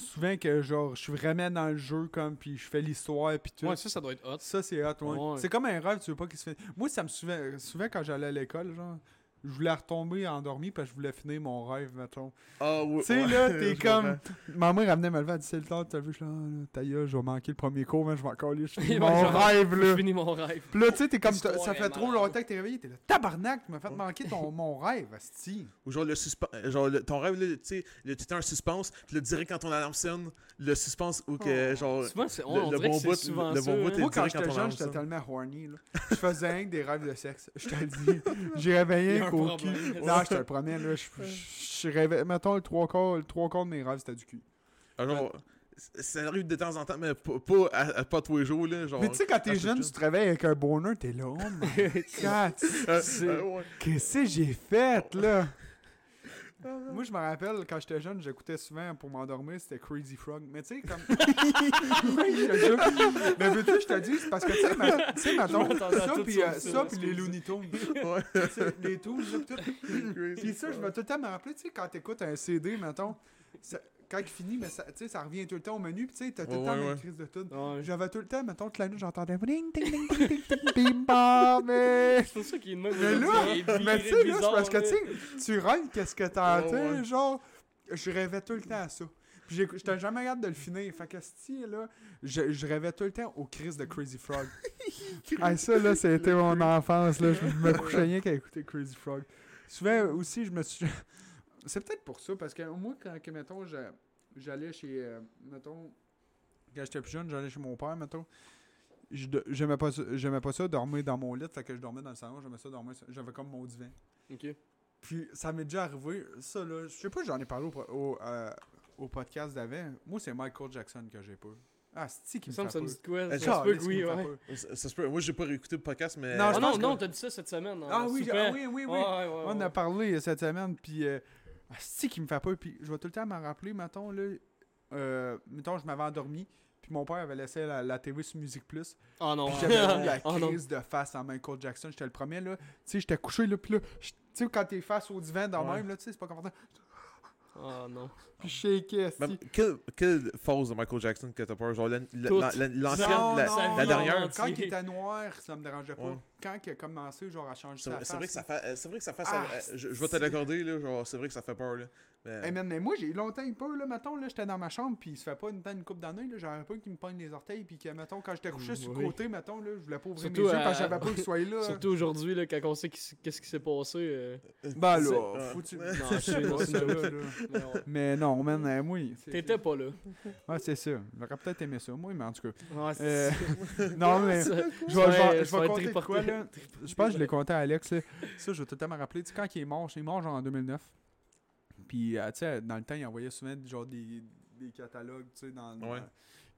Souvent que, genre, je suis vraiment dans le jeu, comme, puis je fais l'histoire, puis tout. Ouais, ça, ça doit être hot. Ça, c'est hot, ouais. Ouais. C'est comme un rêve, tu veux pas qu'il se fait. Moi, ça me souvent, souvent quand j'allais à l'école, genre, je voulais retomber endormi parce que je voulais finir mon rêve, mettons. Ah, ouais. Tu sais, ouais, là, [LAUGHS] je t'es comme. Ma mère, elle venait me lever, elle dit, c'est le temps, t'as vu, je suis là, là, ta gueule, je vais manquer le premier cours, mais je vais encore lire, je finis [LAUGHS] Ouais, mon genre, rêve, Je là. finis mon rêve. Puis là, tu sais, t'es comme. Ça fait trop longtemps que t'es réveillé, t'es là, tabarnak, tu m'as fait manquer ton, [LAUGHS] mon rêve, asti. Ou genre, le suspense, genre, le- ton rêve, là, tu sais, le- t'étais un suspense, puis le direct quand ton alarme sonne, le suspense, ou que, Oh. genre, Souvent, c'est, on, le- on le dirait bon bout- souvent le bon bout Moi, quand j'étais jeune, j'étais tellement horny, là. Je faisais rien que des rêves de sexe. Je te le dis. J'ai rêvé Il y a rien un qu'au cul. problème. [LAUGHS] Non, j'étais le premier, là. Je, je, je rêvais. Mettons, le trois quarts, le trois quarts de mes rêves, c'était du cul. Ah, c- ça arrive de temps en temps, mais pas, pas, à- à- pas tous les jours, là, genre. Mais tu sais, quand ah, t'es jeune, tu te réveilles avec un bonheur, t'es là. Oh [LAUGHS] my god. C'est- euh, ouais. Qu'est-ce que j'ai fait, là? Moi, je me rappelle, quand j'étais jeune, j'écoutais souvent pour m'endormir, c'était Crazy Frog. Mais tu sais, comme. [LAUGHS] Mais veux-tu que je te dise, c'est parce que, tu sais, ma- tu sais, mettons, m'attendais à ça, puis euh, ça, puis les. Looney Tunes. [LAUGHS] Les Tunes, tout. Puis ça, je vais tout le temps me rappeler, tu sais, quand t'écoutes un CD, mettons, ça- quand il finit, mais ça, tu sais, ça revient tout le temps au menu, puis tu sais, t'as tout le temps une crise de tout. Ouais. J'avais tout le temps, mettons, toute la nuit, j'entendais ding, ding, ding, ding, ding, ding, bim, bam, [LAUGHS] mais... C'est pour ça qu'il est. Mais là, mais tu sais, là, c'est parce que, tu sais, tu rêves qu'est-ce que Ouais, ouais. genre, je rêvais tout le temps à ça. Puis j'ai- j'étais jamais capable de le finir, fait que, si, là, je, je rêvais tout le temps au Chris de Crazy Frog. [LAUGHS] ah, ça, là, c'était mon enfance, là, je me couchais rien qu'à écouter Crazy Frog. Souvent, aussi, je me suis... C'est peut-être pour ça, parce que moi, quand, que, mettons, je- j'allais chez, euh, mettons, quand j'étais plus jeune, j'allais chez mon père, mettons, j'aimais pas, ça- j'aimais pas ça, dormir dans mon lit, fait que je dormais dans le salon, j'aimais ça dormir, j'avais comme mon divan. Ok. Puis ça m'est déjà arrivé, ça là, je sais pas, j'en ai parlé au, euh, au podcast d'avant. Moi, c'est Michael Jackson que j'ai peur. Ah, c'est qui Ça me me fait quoi? Eh, Ça se peut que qui oui, me fait ouais. peur. Ça, ça se peut. Moi, j'ai pas réécouté le podcast, mais. Non, Ah non, non, que- t'as dit ça cette semaine. en Ah oui, ah oui, oui, oui. Ouais, On a parlé euh, cette semaine, puis euh, ah, c'est qui me fait peur. Puis je vais tout le temps m'en rappeler, mettons, là, euh, mettons, je m'avais endormi, puis mon père avait laissé la, la TV sur Musique Plus. Ah non. Puis j'avais eu la [LAUGHS] Ah non. crise de face en Michael Jackson. J'étais le premier, là. Tu sais, j'étais couché, là, puis là, je- tu sais, quand t'es face au divan dans Ouais. même, là, tu sais, c'est pas confortable. Ah non. Puis je. Mais quelle, quelle phase de Michael Jackson que t'as peur? Genre la- la- la- la- l'ancienne, la, la vie dernière? Quand il était noir, ça me dérangeait pas. Ouais. Quand il a commencé, genre, à changer C'est sa face. vrai que ça fait. euh, C'est vrai que ça fait. Ah, ça- euh, je, je vais te l'accorder, là. Genre, c'est vrai que ça fait peur, là. Mais, Hey man, mais moi j'ai longtemps eu peur là, mettons là, j'étais dans ma chambre puis il se fait pas une, une coupe d'années là, j'avais peur qu'il me pogne les orteils puis que mettons quand j'étais couché sur le Oui. côté, mettons là, je voulais pas ouvrir Surtout mes yeux à- parce que j'avais peur qu'il soit là. [LAUGHS] Surtout aujourd'hui, là, quand on sait qu'est-ce qui s'est passé. euh, Ben c'est- [LAUGHS] là, faut-tu Non, je sais, pas c'est ça, une là, joke. là. mais on- Mais non, man, euh, moi. T'étais pas là. [LAUGHS] Ouais, c'est ça. J'aurais peut-être aimé ça, moi, mais en tout cas. Euh, non, mais. Je vais, compter quoi, Je pense que je l'ai compté à Alex, là. Ça, je vais tout me rappeler. Tu sais, quand il est mort, il est mort genre en 2009. Puis, euh, tu sais, dans le temps, il envoyait souvent genre des, des catalogues, tu sais, dans... Ouais.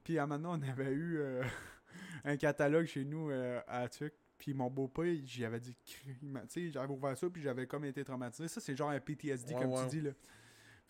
Puis, à donné, on avait eu euh, [LAUGHS] un catalogue chez nous euh, à Tuc. Puis mon beau-père, j'y avais dit. Tu sais, j'avais ouvert ça, puis j'avais comme été traumatisé. Ça, c'est genre un PTSD, Ouais, comme ouais. tu dis, là.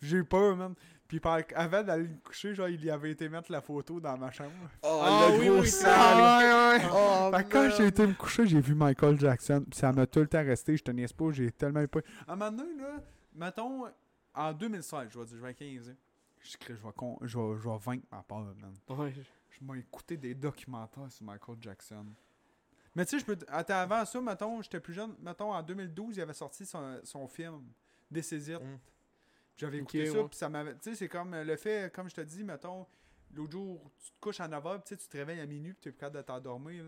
J'ai eu peur, man. Puis par- avant d'aller me coucher, genre, il y avait été mettre la photo dans ma chambre. Oh, Ah le oui, gros oui, sale. Ah, ouais, ouais. Oh, Fait que quand j'ai été me coucher, j'ai vu Michael Jackson. Puis ça m'a tout le temps resté. Je te niaise pas, j'ai tellement eu peur. À un moment donné, là, mettons, en 2016, je vais dire, je vais 15 ans. Je crée, je vais, con- je vais, je vais vaincre ma peur, man. Ouais. Je m'ai écouté des documentaires sur Michael Jackson. Mais tu sais, je peux. Attends, avant ça, mettons, j'étais plus jeune. Mettons, en 2012, il avait sorti son, son film, This Is It. Mm. J'avais écouté ça, ouais. puis ça m'avait. Tu sais, c'est comme le fait, comme je te dis, mettons, l'autre jour, tu te couches à 9h, puis tu te réveilles à minuit, puis tu es plus capable de t'endormir.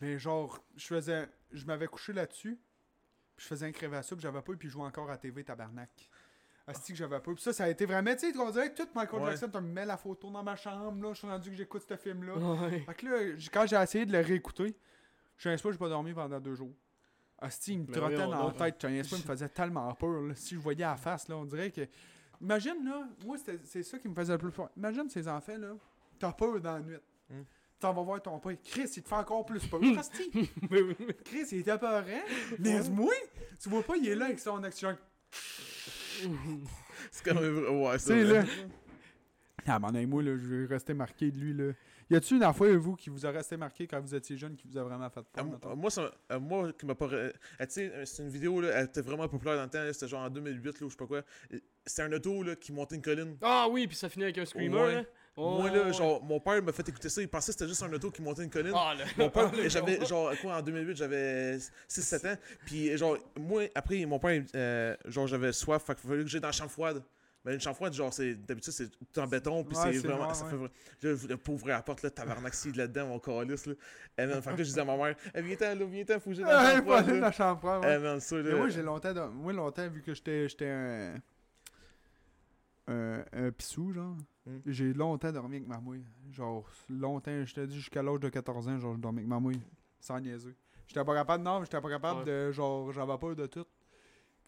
Mais genre, je faisais. Je m'avais couché là-dessus, puis je faisais un crève à ça, puis j'avais pas, puis je jouais encore à TV, tabarnak. Asti que j'avais pas. Puis ça, ça a été vraiment. Tu sais, on dirait que tout Michael Ouais. Jackson, tu me mets la photo dans ma chambre, là. Je suis rendu que j'écoute ce film-là. Ouais. Fait que là, quand j'ai essayé de le réécouter, je sais pas, j'ai pas dormi pendant deux jours. Asti, il me trottait dans la tête. Me [LAUGHS] faisait tellement peur. là. Si je voyais la face, là, on dirait que. Imagine, là, moi, c'est ça qui me faisait le plus peur. Imagine ces enfants, là, t'as peur dans la nuit. Hmm. T'en vas voir ton père. Chris, il te fait encore plus peur. [LAUGHS] Mais- Chris, il était peurant. Mais moi, tu vois pas, il est là avec son action. C'est quand même vrai. Ouais, c'est là. Ah, mon moi, là, je vais rester marqué de lui, là. Y a-tu une fois, vous, qui vous a resté marqué quand vous étiez jeune, qui vous a vraiment fait Ah, peur, moi- mettons? moi, ça, euh, moi, qui m'a pas. euh, tu sais, euh, c'est une vidéo, là, elle était vraiment populaire dans le temps, c'était genre en 2008, là, ou je sais pas quoi. C'était un auto, là, qui montait une colline. Ah oui, puis ça finit avec un screamer, Ouais. là. Moi, là, ouais. genre, mon père m'a fait écouter ça, il pensait que c'était juste un auto qui montait une colline. Ah, le... Mon père, [LAUGHS] le- j'avais, genre, quoi, en 2008, j'avais 6-7 ans. Puis, genre, moi, après, mon père, euh, genre, j'avais soif, fait qu'il fallait que j'aille dans la chambre froide. Mais une chambre froide, genre, c'est, d'habitude, c'est tout en béton, puis Ouais, c'est vraiment, noir, ça ouais. fait. Là, je voulais pas ouvrir la porte, là, tabarnak, s'il est là-dedans, mon calice, là. Et man, fait que je disais à ma mère, Eh, viens-t'en, là, viens-t'en, faut que dans la chambre ouais. Eh, man, ça, Mais là. moi, j'ai longtemps, moi, longtemps, vu que j'étais j'étais un... Un, un pissou, genre. Hmm. J'ai longtemps dormi avec ma mouille. Genre, longtemps, je t'ai dit jusqu'à l'âge de 14 ans, genre, je dormais avec ma mouille. Sans niaiser. J'étais pas capable, non, j'étais pas capable Ouais. de, genre, j'avais peur de tout.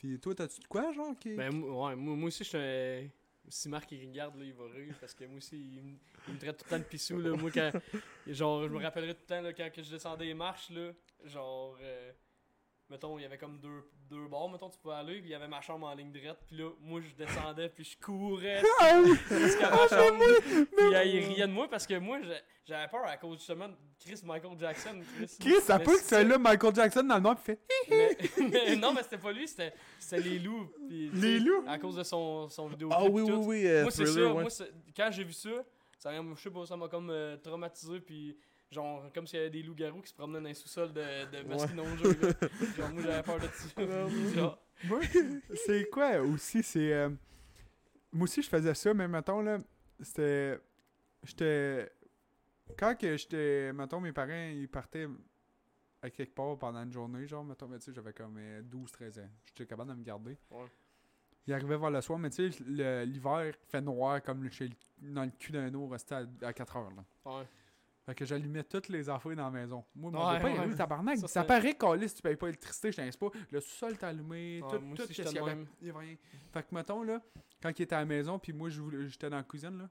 Puis toi, t'as-tu de quoi, genre, qui... Ben, ouais, moi, moi aussi, je suis. Si Marc il regarde, là, il va rire parce que moi aussi, il, me- traite tout le temps de pissou. Là. Moi, quand. Genre, je me rappellerai tout le temps là, quand je descendais les marches, là. Genre. euh, mettons, il y avait comme deux, deux bords, mettons, tu pouvais aller, puis il y avait ma chambre en ligne droite, puis là, moi, je descendais, puis je courais [LAUGHS] Ah oui! jusqu'à ma chambre. Puis euh, il riait de moi parce que moi, j'avais peur à cause justement de Chris Michael Jackson. Chris, Chris, ça peut que c'est- c'est là Michael Jackson dans le noir, puis fait... mais, [LAUGHS] mais non, mais c'était pas lui, c'était les loups. puis, tu Les loups? À cause de son, son vidéo. Ah oui, oui, oui, euh, Moi, c'est Thriller, ça. Moi, c'est- quand j'ai vu ça, ça m'a, je sais pas, ça m'a comme euh, traumatisé. Puis, genre, comme s'il y avait des loups-garous qui se promenaient dans les sous-sols de, de là. [LAUGHS] Genre, moi, j'avais peur de ça. Genre, Moi, c'est quoi aussi, c'est... euh, Moi aussi, je faisais ça, mais mettons, là, c'était... J'étais... Quand que j'étais... Mettons, mes parents, ils partaient à quelque part pendant une journée, genre, mettons, mais tu sais, j'avais comme 12-13 ans. J'étais capable de me garder. Ouais. Il arrivait vers le soir, mais tu sais, l'hiver fait noir comme chez le- dans le cul d'un eau, restait à, à 4 heures, là. ouais. Fait que j'allumais toutes les affaires dans la maison. Moi, mon Ouais, papa, il ouais. tabarnak. Ça, paraît qu'Alis, tu payes pas l'électricité, je t'inquiète pas. Le sous-sol t'a allumé, Ouais, tout, tout, qu'il y avait. même. Il y avait rien. Fait que, mettons, là, quand il était à la maison, puis moi, je voulais- j'étais dans la cuisine, là.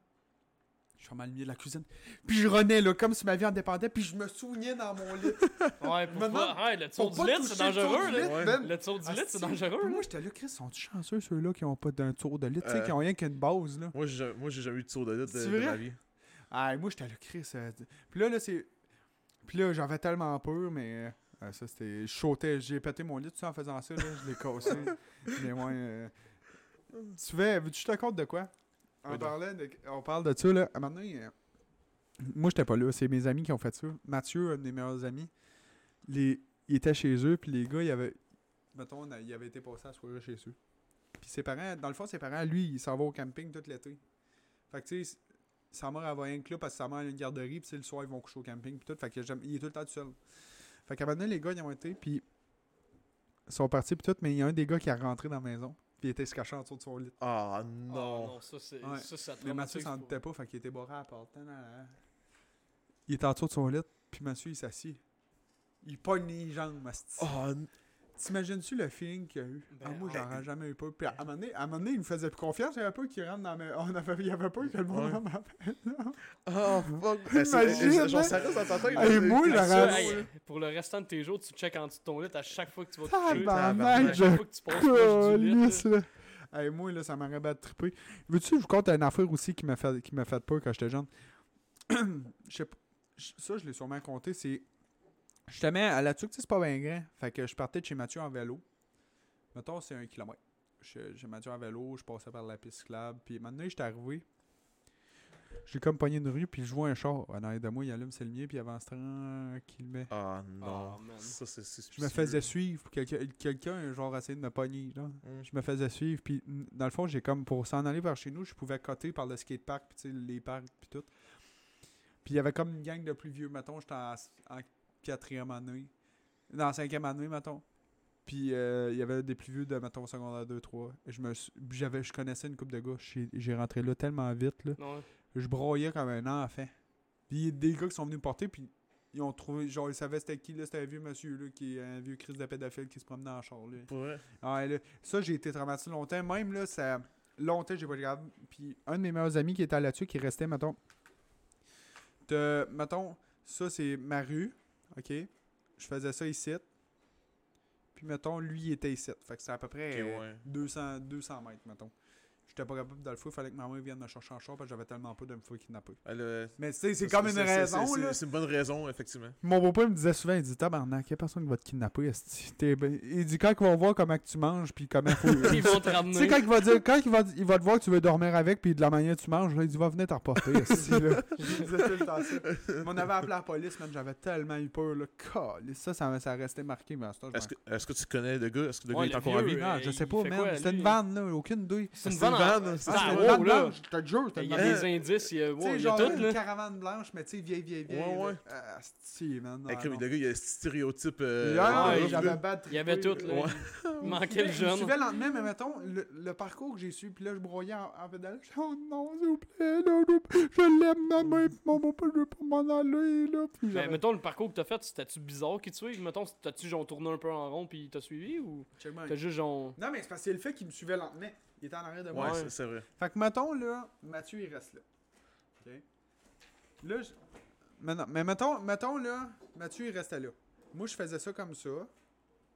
Je suis mal milieu de la cuisine. Puis je renais, là, comme si ma vie en dépendait, puis je me souvenais dans mon lit. [LAUGHS] Ouais, pour Maintenant, pas- ouais, le tour du pas lit, c'est tour dangereux, là. Le tour du lit, c'est dangereux. Moi, j'étais là, Chris, sont-ils chanceux, ceux-là, qui ont pas d'un tour de lit, tu sais, Euh. qui ont rien qu'une base, là? Moi, j'ai jamais- moi, j'ai jamais eu de saut de lit de, ma vie. Ah, moi, j'étais là, Chris. euh, Puis là, là, c'est. Puis là, j'avais tellement peur, mais. euh, ça, c'était. Je sautais. J'ai pété mon lit, tu sais, en faisant ça, là. Je l'ai cassé. [LAUGHS] mais moi. euh, Tu veux. Veux-tu que je te raconte de quoi? On, Oui, parlait de... On parle de ça, là. À un moment donné, euh, Moi, j'étais pas là. C'est mes amis qui ont fait ça. Mathieu, un de mes meilleurs amis, les... il était chez eux, puis les gars, il avait. Mettons, il avait été passé à soirée chez eux. Puis ses parents, dans le fond, ses parents, lui, il s'en va au camping tout l'été. Fait que, tu sais, sa mère elle va rien que là parce que sa mère a une garderie, puis le soir, ils vont coucher au camping, puis tout. Fait que il est tout le temps tout seul. Fait qu'à un moment donné, les gars, ils ont été, puis ils sont partis, puis tout, mais il y a un des gars qui est rentré dans la maison, puis il était se caché en dessous de son lit. Ah Ah, non. non, ça, c'est. Ouais. Ça, ça Mais Mathieu s'en doutait pas, fait qu'il était barré à la porte. Nan, nan, nan. Il était en dessous de son lit, puis Mathieu, il s'assit. Il pogne les jambes. Oh, T'imagines-tu le feeling qu'il y a eu? Ben, ah, moi, ouais. j'aurais jamais eu peur. Puis à un moment donné, à un moment donné, il me faisait plus confiance. Il y avait pas qu'il rentre dans ma... On avait... Il y avait pas que le monde Ouais. dans ma Oh, fuck. C'est- Imagine, eh, Genre, hein. ça là, moi, j'aurais- Ah, pour le restant de tes jours, tu checkes en dessous de ton lit à chaque fois que tu vas te coucher. Tabarnak, À je chaque fois que tu passes du lit. Hey, moi, là, ça m'aurait bien trippé. Veux-tu que je vous conte une affaire aussi qui m'a fait, qui m'a fait peur quand j'étais jeune? [CLEARS THROAT] Je sais pas. Ça, je l'ai sûrement compté. C'est. Je te mets à la tuque, tu sais, c'est pas bien grand. Fait que je partais de chez Mathieu en vélo. Mettons, c'est un kilomètre. J'ai Mathieu en vélo, je passais par la piste cyclable. Puis maintenant, j'étais arrivé. J'ai comme pogné une rue, puis je vois un char. En arrière de moi, il allume, c'est le mien, puis il avance tranquillement. Ah non. Man. ça, c'est Je me faisais suivre. Quelqu'un, quelqu'un genre, essayé de me pogner. Là. Mm. Je me faisais suivre. Puis, dans le fond, j'ai comme pour s'en aller vers chez nous, je pouvais coter par le skatepark, puis les parcs, puis tout. Puis, il y avait comme une gang de plus vieux. Mettons, j'étais en, en quatrième année. Non, en cinquième année, mettons. Puis, euh, il y avait des plus vieux de, mettons, secondaire 2, 3. Je, me, suis- j'avais, je connaissais une couple de gars. J'ai, rentré là tellement vite, là. Je broyais comme un enfant. Puis, il y a des gars qui sont venus me porter, puis ils ont trouvé, genre, ils savaient c'était qui, là. C'était un vieux monsieur, là, qui est un vieux Christ de pédophile qui se promenait en char, là. Là, ça, j'ai été traumatisé longtemps. Même là, ça. Longtemps, j'ai pas regardé. Puis un de mes meilleurs amis qui était là-dessus, qui restait, mettons. De, mettons, ça, c'est ma rue. OK? Je faisais ça ici. Puis, mettons, lui, il était ici. Fait que c'est à peu près Ok, euh, ouais. 200, 200 mètres, mettons. J'étais pas capable de le fouiller. Fallait que ma mère vienne me chercher en char parce que j'avais tellement pas de me faire kidnapper. Euh, Mais tu sais, c'est comme une c'est- raison, c'est- là. C'est une bonne raison, effectivement. Mon beau-père me disait souvent, il dit Tabarnak, il y a personne qui va te kidnapper. ben- Il dit quand ils vont voir comment que tu manges, puis comment faut. [LAUGHS] Ils vont te Tu sais, ramener. quand il va dire, quand il va, il va te voir que tu veux dormir avec, puis de la manière que tu manges, là, il dit, va venir t'en reporter. [LAUGHS] esti, là. Je disais tout le temps ça. Mais On avait appelé la police, man, j'avais tellement eu peur, là. Ça, ça, ça restait marqué, mais à ce temps, je Est-ce que, est-ce que tu connais le gars? Est-ce que le Ouais, gars est le encore en vie? Non, je sais pas, man. lui? une vanne, là, aucune douille. C'est une C'est une vanne. C'est Ah, wow, blanche, je te jure, Il y a des indices, il y a, Tu wow, sais, il y a genre tout, une là. caravane blanche, mais tu sais, vieille, vieille, vieille. Ouais, ouais. Ah, sti, man. Non, non. le gars, il y a un stéréotype. euh, ouais, j'avais Il y avait tout, là. Il manquait le Je jeune. suivais lentement, mais mettons, le, parcours que j'ai suivi, puis là, je broyais en, pédale. Je dis, oh non, s'il vous plaît, là, là, je l'aime, ma mère, puis mon beau-père, je veux pas m'en aller, là. Puis Mais mettons, le parcours que t'as fait, c'était-tu bizarre qu'il te suive? Mettons, t'as-tu genre tourné un peu en rond puis t'as suivi ou t'as juste genre. Non, mais c'est parce que c'est le fait qu'il me suivait lentement. Il était en arrière de Ouais, moi. c'est- c'est vrai. Fait que, mettons, là, Mathieu, il reste là. OK? Là, je... mais, non, mais mettons, mettons, là, Mathieu, il restait là. Moi, je faisais ça comme ça.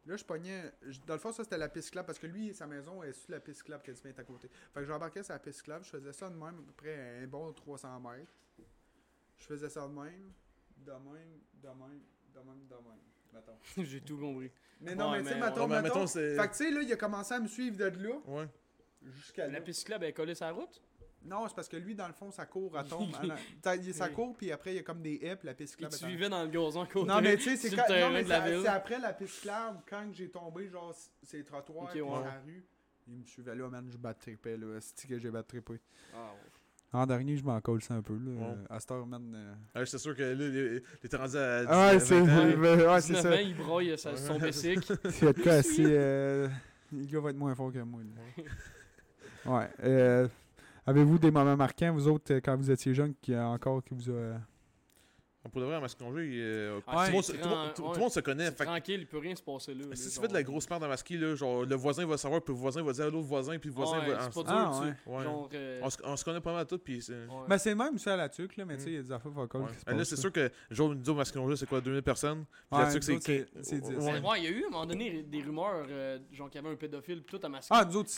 Là, je pognais. je- Dans le fond, ça, c'était la piste cyclable parce que lui, sa maison est sur la piste cyclable quasiment à côté. Fait que j'embarquais sur la piste cyclable. Je faisais ça de même, à peu près un bon 300 mètres. Je faisais ça de même, de même, de même, de même, de même. Mettons. [LAUGHS] J'ai tout compris. Mais non, Ouais, mais tu sais, mettons, Ouais, mais mettons. mettons, c'est- Fait que tu sais, là, il a commencé à me suivre de là Ouais. Jusqu'à là. La piste cyclable est collée sur la route? Non, c'est parce que lui, dans le fond, ça court, elle tombe. [LAUGHS] il- ça Oui. court, puis après, il y a comme des haies, puis la piste cyclable. en- suivait dans le gazon côté. Non, mais tu sais, c'est le c'est- c'est après la piste cyclable, quand j'ai tombé, genre, c- ces trottoirs, Ok, puis ouais. la rue. Il me suivait là, man, je bat trippé, là. C'est que j'ai bat trippé. Ah, ouais. En dernier, je m'en colle ça un peu, là. Ouais. Euh, À cette heure, man. euh, Ouais, c'est sûr que là, était rendu à 19, Ah ouais, c'est 20 ans. Ouais. ouais, ouais, c'est 19 ça. ans, il broille sa- son bicycle. [LAUGHS] C'est de quoi [LAUGHS] assez. euh, Le gars va être moins fort que moi. là. Ouais. euh, Avez-vous des moments marquants, vous autres, euh, quand vous étiez jeune, qui a encore qui vous a. Pour de vrai, en masquinongé, il, euh, Ah, tout, le monde, se- c'est tout le monde- tout- grand- tout le monde se connaît. Fait tranquille, il peut rien se passer là. là, si tu genre. fais de la grosse merde en masqué, là, genre, le voisin va savoir, puis le voisin va dire à l'autre voisin, puis le voisin Ouais, va. c'est pas dur, Ah, tu ouais. Ouais. Genre. euh, On se, on se connaît pas mal tout, puis. Ben, c'est même ça à la tuque, là, mais tu sais, il y a des affaires vocales Là, c'est sûr que, genre, nous autres, masquinongé, c'est quoi, 2000 personnes? Puis la tuque, c'est c'est- 15. c'est dix. Ouais. Ouais, il y a eu à un moment donné des rumeurs, euh, genre qu'il y avait un pédophile pis tout à masquer. Ah, nous autres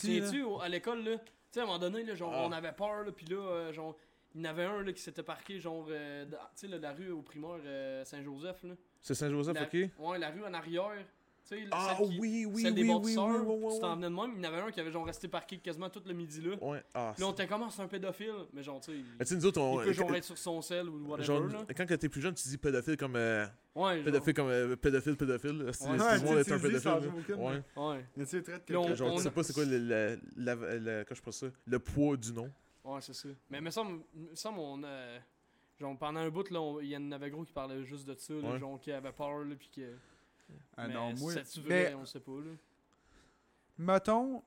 au- à l'école là? Tu sais, à un moment donné, là, genre, Ah. on avait peur, là, pis là, euh, genre, il y en avait un là, qui s'était parqué, genre, euh, tu sais, la rue au primaire euh, Saint-Joseph, là. C'est Saint-Joseph, La- ok? Ouais, la rue en arrière. Ah celle qui- oui, oui, celle des oui, oui, oui, oui, oui, tu t'en oui. venais de même. Il y en avait un qui avait, genre, resté parqué quasiment tout le midi là. Ouais, ah. Puis là, on était comme, Ah, c'est un pédophile, mais genre, tu sais, Mais il, tu sais, nous autres, on. il peut, genre, être sur son sel ou whatever, genre, là. quand t'es plus jeune, tu dis pédophile comme. euh, Ouais, genre, pédophile comme euh, pédophile, pédophile. C'est Ouais, [LAUGHS] tout Ouais, le monde tu est un pédophile. Ouais. ouais. Mais tu sais, traite. Genre, tu sais a- pas c'est quoi le, le, la- le- comment je pense ça, le poids du nom. Ouais, c'est ça. Mais mais ça, me semble, on a. Genre, pendant un bout, là, il y en avait gros qui parlait juste de ça, là, Ouais. genre, qui avait peur, là, pis que. Ah mais non, moi. Mais, vrai, on sait pas, là. mettons,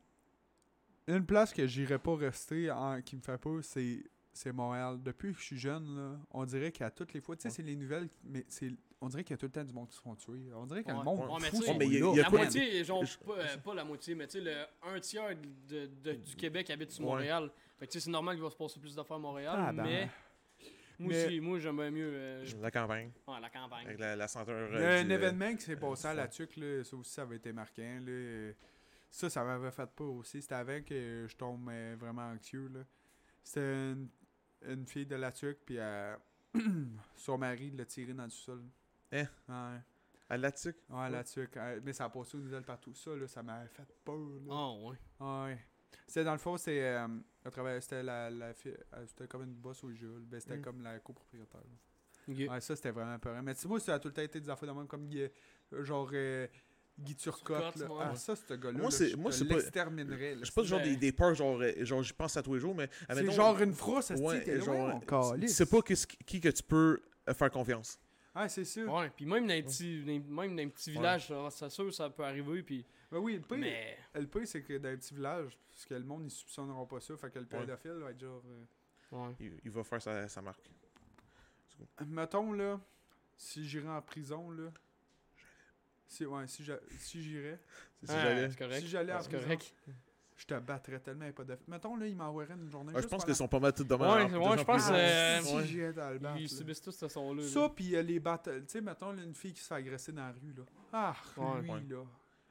une place que j'irais pas rester en- qui me fait peur, c'est c'est Montréal. Depuis que je suis jeune, là, on dirait qu'à toutes les fois, tu sais, Ouais. c'est les nouvelles, mais c'est on dirait qu'il y a tout le temps du monde qui se font tuer. On dirait que Ouais. le monde Ouais, fou sont mais il y a- y la quoi- moitié, genre, je- pas, euh, pas la moitié, mais tu sais, le un tiers de, de- du Québec habite sur Ouais. Montréal. Fait que c'est normal qu'il va se passer plus d'affaires à Montréal, Ah, ben. mais moi Mais- aussi, moi j'aimerais mieux euh, je- La campagne, ouais, la campagne. avec la, la senteur. Il y a euh, un du, euh, événement qui s'est passé à du la tuque, là, ça aussi, ça avait été marquant. Là. Ça, ça m'avait fait pas aussi. C'était avant que je tombe vraiment anxieux. Là. C'était une, une fille de la tuque, puis euh, [CLEARS THROAT] son mari l'a tiré dans le sol. Hein? Ouais, À la tuque? ouais, la tuque. Euh, Mais ça a passé aux nouvelles partout. Ça, là, ça m'avait fait peur. Ah ouais. Ouais. C'était dans le fond, c'est euh, à c'était la, la fille, euh, c'était comme une bosse au Jules, ben, c'était Mm. comme la copropriétaire. Ouais, ça c'était vraiment peur. Mais tu sais, moi, ça a tout le temps été des affaires de même comme Guy- euh, genre euh, Guy Turcotte. Là. Ah, ça, ce gars-là, Moi, c'est- je moi, c'est pas-. Je sais pas, genre des, des peurs, genre, genre j'y pense à tous les jours, mais. C'est genre une frousse, ouais, genre, tu calice. sais pas qui, qui que tu peux faire confiance. Ah, c'est sûr. Ouais, puis même dans les petits, dans- même dans les petits villages, ça- c'est sûr ça peut arriver, puis Ben oui, le pire, mais le pire, c'est que dans les petits villages, parce que le monde, ils soupçonneront pas ça, fait que le Ouais. pédophile va être genre... euh, ouais. Il, il va faire sa, sa marque. Mettons, là, si j'irais en prison, là... Si, ouais, si j'a- si j'irais, si Ah, j'allais. c'est correct. si j'allais en C'est prison, correct. Je te battrais tellement les pédophiles. Mettons, là, ils m'enverraient une journée Ouais, je pense qu'ils sont pas mal tous demain. Ouais, ouais, je pense, Ah, euh, si ouais. dans le Ils là. subissent tous ce son-là. Ça, puis euh, les battles. Tu sais, mettons, là, une fille qui se fait agresser dans la rue, là. Ah, Ouais. lui, Ouais. là.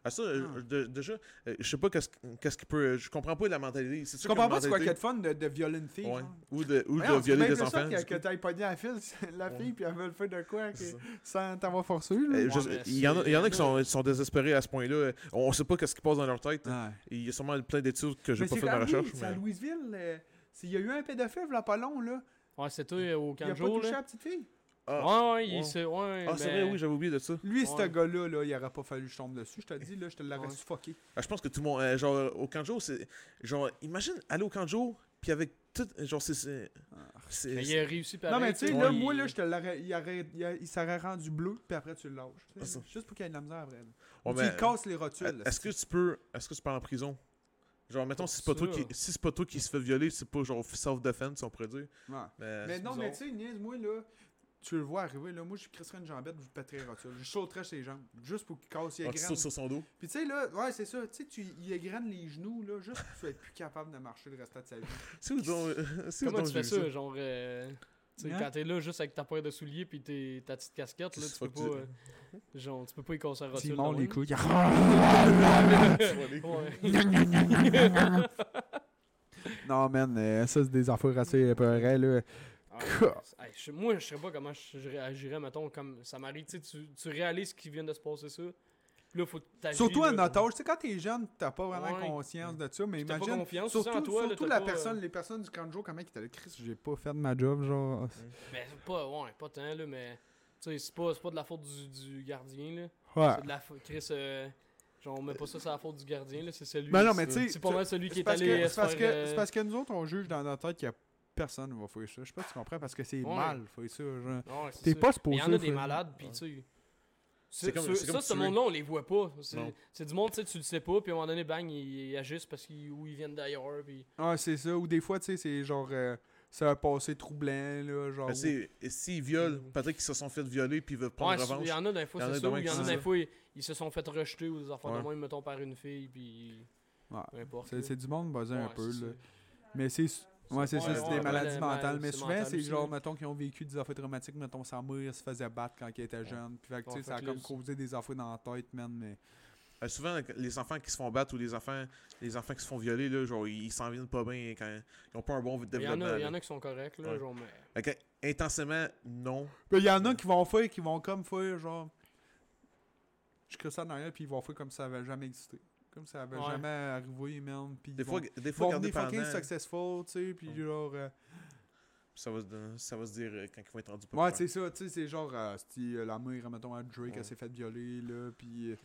Ah, ça, euh, Ah. de- déjà, euh, je sais pas qu'est-ce qu'est-ce qui peut. Je comprends pas la mentalité. C'est Tu comprends pas c'est quoi qu'il y a de fun de, de violer une fille, Ouais. Ou de, ou Voyons, de c'est violer des enfants. du que, t'ailles pogné la fille, [LAUGHS] la Ouais. fille, puis elle veut le faire de quoi, que- C'est ça. sans t'avoir forcé, là? Euh, Ouais, je- Il y en a, il y en a qui c'est- sont, sont désespérés à ce point-là. On sait pas qu'est-ce qui passe dans leur tête. Ouais. Il y a sûrement plein d'études que j'ai pas c'est fait ma recherche. C'est à mais- Louisville. euh, c'est- Il y a eu un pédophile, là, pas long, là. Ouais, c'est euh, au Il a pas touché là. la petite fille? Ah, Ouais, ouais, il ouais. s'est- ouais, Ah, c'est ben, vrai, oui, j'avais oublié de ça. Lui, ce gars-là, là, il aurait pas fallu que je tombe dessus. Je te dis, là, je te l'aurais Ouais. suffoqué. Ah, je pense que tout le monde. euh, genre, au Kanjo, c'est. Genre, imagine aller au Kanjo, puis avec tout. Genre, c'est. c'est- c'est- Mais il a réussi pareil. Non, mais tu sais, ouais, là, il- moi, là, je te l'aurais. Il, aurait- il, a- il s'aurait rendu bleu, puis après, tu le lâches. Ah. Juste pour qu'il y ait de la misère après. là. Ouais, Ou mais- Tu lui casses les rotules. Est-ce que tu peux. Est-ce que tu peux en prison? Genre, mettons, si c'est pas, toi qui, si c'est pas toi qui se fait violer, c'est pas genre self-defense, on pourrait dire. Ouais. Mais, Mais non, bizarre. mais tu sais, niaise, moi, là, tu le vois arriver, là, moi, je crisserais une jambette, je pèterais rotules. Je sauterais ses jambes, juste pour qu'il casse, il Ah, égrène. sur son dos? Puis tu sais, là, ouais, c'est ça, tu sais, tu il égrène les genoux, là, juste pour être plus capable de marcher le restant de sa vie. [LAUGHS] C'est où donc. Comment tu fais ça, genre. euh, tu sais, Hein? quand t'es là juste avec ta paire de souliers puis tes- ta petite casquette, là, tu peux pas. tu- euh, genre, tu peux pas y casser la rotule. Les couilles. [LAUGHS] [LAUGHS] Non, man, euh, ça, c'est des affaires assez épeurées, là. Ouais. Hey, je- moi, je sais pas comment je, je réagirais, mettons, comme ça m'arrive, tu tu réalises qu'il vient de se passer ça. Là, faut Surtout notre âge, tu sais, quand t'es jeune, t'as pas vraiment Ouais. conscience de ça, mais pas imagine. confiance surtout en toi, surtout la pas, personne, euh, les personnes du canjo, comment ils là, Chris, j'ai pas fait de ma job, genre. Mais c'est pas, ouais, pas tant, là, mais. Tu sais, c'est pas, c'est pas de la faute du, du gardien, là. Ouais. C'est de la faute. Chris, euh, genre, on met pas ça sur la faute du gardien, là, c'est celui. Ben non, mais c'est- tu sais, C'est pas mal celui qui C'est est allé. c'est, parce que, euh, c'est parce que nous autres, on juge dans notre tête qu'il y a personne va faire ça. Je sais pas si tu comprends, parce que c'est Ouais. mal faire ça. Ouais, T'es pas supposé il y en a des malades, pis tu sais. Ça, ce monde-là, on les voit pas. C'est du monde, tu sais, tu le sais pas, puis à un moment donné, bang, ils, ils agissent parce qu'ils ou ils viennent d'ailleurs, puis. Ouais, c'est ça. Ou des fois, tu sais, c'est genre. euh, c'est un passé troublant, là. Genre. Ben, et S'ils violent, peut-être qu'ils se sont fait violer puis ils veulent Ouais, prendre revanche. il y en a des fois, c'est ça, il y en a fois, ils, ils se sont fait rejeter ou des affaires de Ouais. même, mettons, par une fille, puis. Ouais. C'est, du monde basé un Ouais, peu, là. Mais c'est. Ouais, c'est ça, c'est des maladies mal- mentales. Mais souvent, c'est genre, mettons, qui ont vécu des affaires traumatiques. Mettons, sa mère se faisait battre quand il était jeune. Puis, fait que, tu sais, Ouais, ça a comme causé des affaires dans la tête, man. Mais. Euh, souvent, les enfants qui se font battre ou les enfants, les enfants qui se font violer, là, genre, ils s'en viennent pas bien quand ils ont pas un bon Il y, en développement. a, il y en là. a qui sont corrects, là, Ouais. genre, mais. Fait que, intensément, non. Il y en a qui vont faire, qui vont comme faire, genre. Je crée ça en arrière, puis ils vont faire comme ça avait jamais existé. Comme ça avait Ouais. jamais arrivé, man. Puis Des ils fois, vont, des fois vont fucking successful, tu sais, puis Ouais. genre. euh, ça va, se, ça va se dire euh, quand ils vont être rendus Ouais, c'est ça, tu sais, c'est genre, euh, si euh, la mère, mettons, à Drake, Ouais. elle s'est fait violer, là, puis. euh,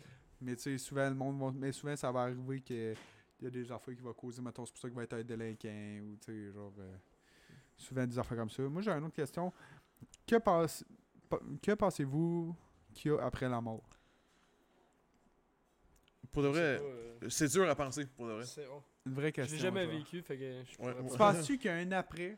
mais tu sais, souvent, le monde va. Mais souvent, ça va arriver que. Il y a des affaires qui vont causer, mettons, c'est pour ça qu'il va être un délinquant, ou tu sais, genre. euh, souvent des affaires comme ça. Moi, j'ai une autre question. Que, pense, pa- que pensez-vous qu'il y a après la mort? Pour de je vrai, euh, c'est dur à penser, pour de vrai. c'est- oh. Une vraie Je question. l'ai jamais vécu, fait que je pourrais Ouais, pas- Tu penses-tu qu'il y a un après?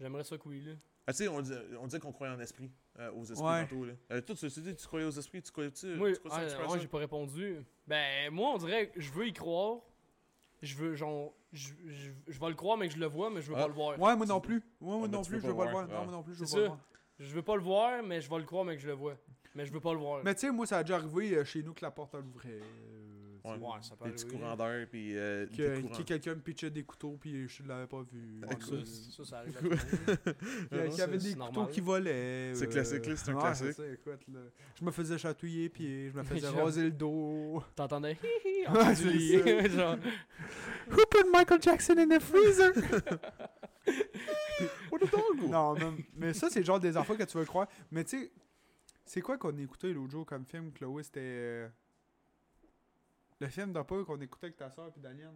J'aimerais ça que oui, là. Ah, tu sais, on, disait qu'on croyait en esprit. euh, aux esprits Ouais. tantôt. Là. Euh, toi, tu, tu dis, tu croyais aux esprits, tu croyais-tu Moi, ah, ça? j'ai pas répondu. Ben, moi, on dirait que je veux y croire. Je veux, genre, je, je, je vais le croire, mais que je le vois, mais je veux Ah. pas le voir. Ouais, moi non plus. Ouais, moi Ah, ben, non plus, je veux pas le voir. Non, Ah. moi non plus, je veux C'est pas le ça. voir. Je veux pas le voir, mais je vais le croire, mais que je le vois. Mais je veux pas le voir. Mais tu sais, moi, ça a déjà arrivé euh, chez nous que la porte elle ouvrait. euh, Ouais. Ouais, ça peut Des petits courants d'air, puis euh, Que, que quelqu'un me pitchait des couteaux, puis je l'avais pas vu. Ah, Ça, ça, ça arrive à tout le monde. [LAUGHS] Il y avait c'est- des c'est couteaux normal. qui volaient. C'est euh, classique, là, c'est un ouais, classique. ça, écoute, là. Je me faisais chatouiller, puis je me [LAUGHS] faisais raser le dos. T'entendais? [LAUGHS] Hi hi Ouais, c'est. Genre, Who put Michael Jackson in the freezer? What a dog! non, mais ça, c'est genre des enfants que tu veux croire. Mais tu sais, c'est quoi qu'on écoutait l'autre jour comme film, Chloé? C'était. euh, Le film peur qu'on écoutait avec ta soeur puis Daniel.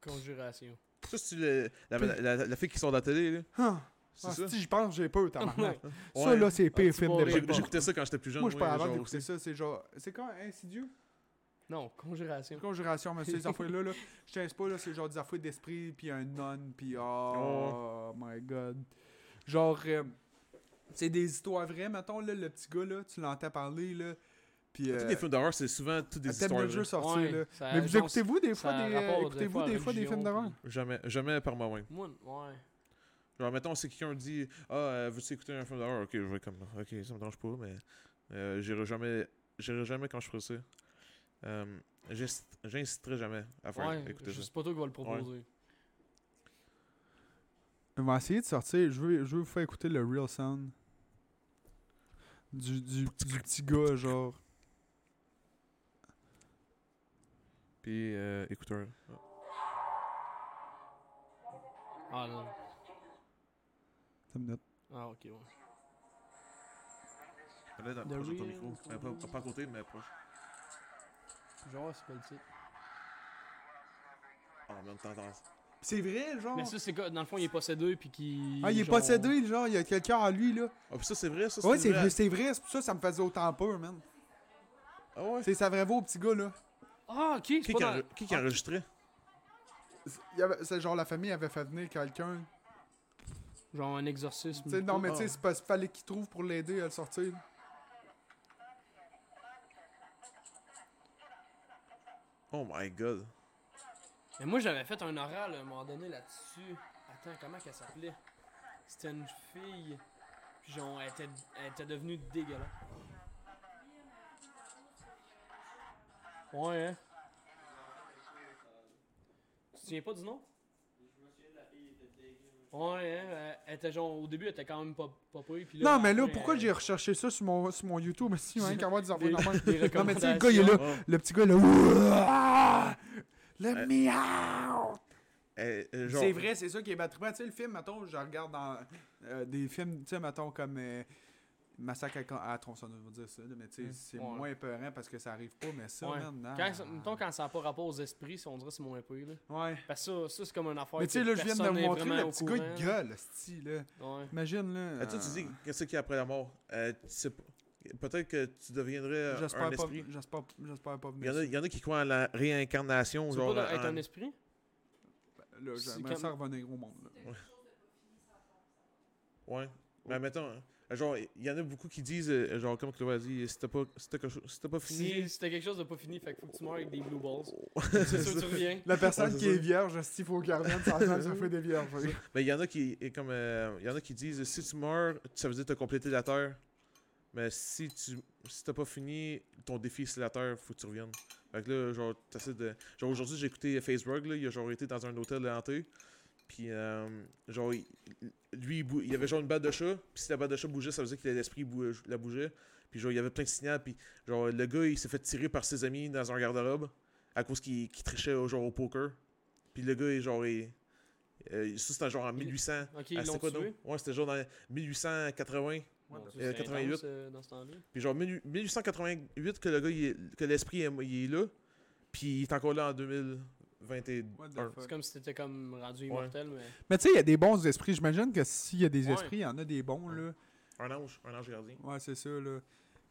conjuration. Ça, c'est le- la, la, la, la fille qui sort de la télé, là. Ah, ah, ça? si j'y pense, j'ai peur, t'as Ouais. Ça, là, c'est pire film de J'écoutais ça quand j'étais plus jeune. Moi, je ouais, avant d'écouter ça. C'est genre. C'est quoi, Insidieux? Non, conjuration. Conjuration, mais ces [LAUGHS] affaires-là, là, je t'inquiète pas, là, c'est genre des affaires d'esprit, puis un non, puis oh, my god. Genre, euh, c'est des histoires vraies, mettons, là, le petit gars, là, tu l'entends parler, là, puis... Tous Euh, les films d'horreur, c'est souvent toutes des histoires. de jeu vraies. sorti, Ouais, là. ça- Mais vous écoutez-vous des fois des, rapport, des écoutez-vous des fois des films d'horreur? puis- Jamais, jamais par moi-même. Moi, ouais. Genre, mettons, si quelqu'un dit Ah, euh, veux-tu écouter un film d'horreur Ok, je vais comme Ok, ça me dérange pas, mais euh, j'irai jamais, j'irai jamais quand je ferai ça. Euh, J'inciterai jamais à faire Ouais, écouter je ça. sais pas toi qui va le proposer. On va essayer de sortir, je veux, je veux vous faire écouter le real sound du, du, du petit gars, genre. Puis, euh, écouteur. Ah non. Une minute. Ah ok, ouais. Là, dans, proche de ton micro. Euh, pas, pas à côté, mais proche. Genre, c'est pas le titre. Ah, en même temps, attends. C'est vrai, genre? Mais ça, c'est quoi Dans le fond, il est possédé puis qui. Ah, il est genre- possédé, genre, il y a quelqu'un en lui, là. Ah, puis ça, c'est vrai, ça, Ouais, c'est vrai. vrai, c'est vrai, c'est pour ça que ça me faisait autant peur, man. Ah ouais. C'est sa vraie voix au petit gars, là. Ah, ok, Qui c'est qui, pas dans... qui qui enregistrait Il y avait- C'est genre la famille avait fait venir quelqu'un. Genre un exorcisme. Non, mais Ah. tu sais, c'est parce qu'il fallait qu'il trouve pour l'aider à le sortir. Oh my god. Mais moi, j'avais fait un oral à un moment donné là-dessus. Attends, comment qu'elle s'appelait? C'était une fille. Puis genre, elle était, elle était devenue dégueulasse. Ouais, hein? Tu te souviens pas du nom? Ouais, hein? elle- était genre, au début, elle était quand même pas, pas puis Non, mais là, après, pourquoi elle- j'ai recherché ça sur mon, sur mon YouTube? Mais si, hein, qu'à voir des enfants Des- normales? [LAUGHS] des Non, mais tu sais, le gars, il est là. Oh. Le petit gars, là. Ouah! Le Euh, miaou! Euh, genre- C'est vrai, c'est ça qui est battrippant. Tu sais, le film, mettons, je regarde dans euh, des films, tu sais, mettons, comme euh, Massacre à, à Tronçonneuse, on va dire ça, mais tu sais, Mm. c'est Ouais. moins épeurant parce que ça arrive pas, mais ça, Ouais. man, non. Quand, mettons, quand ça n'a pas rapport aux esprits, si on dirait c'est moins pire, là. Ouais. Parce que ça, ça c'est comme une affaire Mais tu sais, que là, je viens de me montrer le petit gars, courant. gueule, style, là. Ouais. Imagine, là. Ah, toi, tu euh, dis, qu'est-ce qu'il y a après la mort? Euh, tu sais pas- Peut-être que tu deviendrais euh, un J'espère pas, esprit. j'espère, pas Il y, en a, venir. il y en a qui croient à la réincarnation. Tu Genre, pas être en- un esprit? Là, j'aimerais comme- ça revenir au monde, là. Ouais. Mais mettons, hein, genre, il y en a beaucoup qui disent, euh, genre, comme Chloé a dit, si t'as pas, t'as pas fini. Si c'était quelque chose de pas fini, fait qu'il faut que tu meurs avec des blue balls. [LAUGHS] c'est sûr, tu reviens. La personne Ouais, qui ça. est vierge, s'il faut qu'elle revienne, ça, [LAUGHS] fait des vierges. Mais il y en a qui, comme, euh, il y en a qui disent, si tu meurs, ça veut dire que t'as complété la Terre. Mais si tu, si t'as pas fini ton défi sur la Terre, faut que tu reviennes. Fait que là, genre, t'essaies de. Genre, aujourd'hui, j'ai écouté Facebook, là, il a genre été dans un hôtel hanté. Puis, euh, genre, il- lui, il, bou- il y avait genre une batte de chat. Puis, si la batte de chat bougeait, ça veut dire que l'esprit bou- la bougeait. Puis, genre, il y avait plein de signaux. Puis, genre, le gars, il s'est fait tirer par ses amis dans un garde-robe à cause qu'il qu'il trichait au- genre au poker. Puis, le gars, il, genre, il, euh, ça, c'était genre en 1800. Ok, Ah, ils l'ont quoi, tué? Ouais, c'était genre dans 1880. Bon, Euh, c'est intense, 88. euh, dans ce temps-là. Puis genre 18- 1888 que le gars, il est- que l'esprit est, il est là. Puis il est encore là en 2021. What the C'est comme si t'étais comme rendu immortel, mais. Mais tu sais, il y a des bons esprits. J'imagine que s'il y a des Ouais. esprits, il y en a des bons, là. Un ange, un ange gardien. Ouais, c'est ça, là.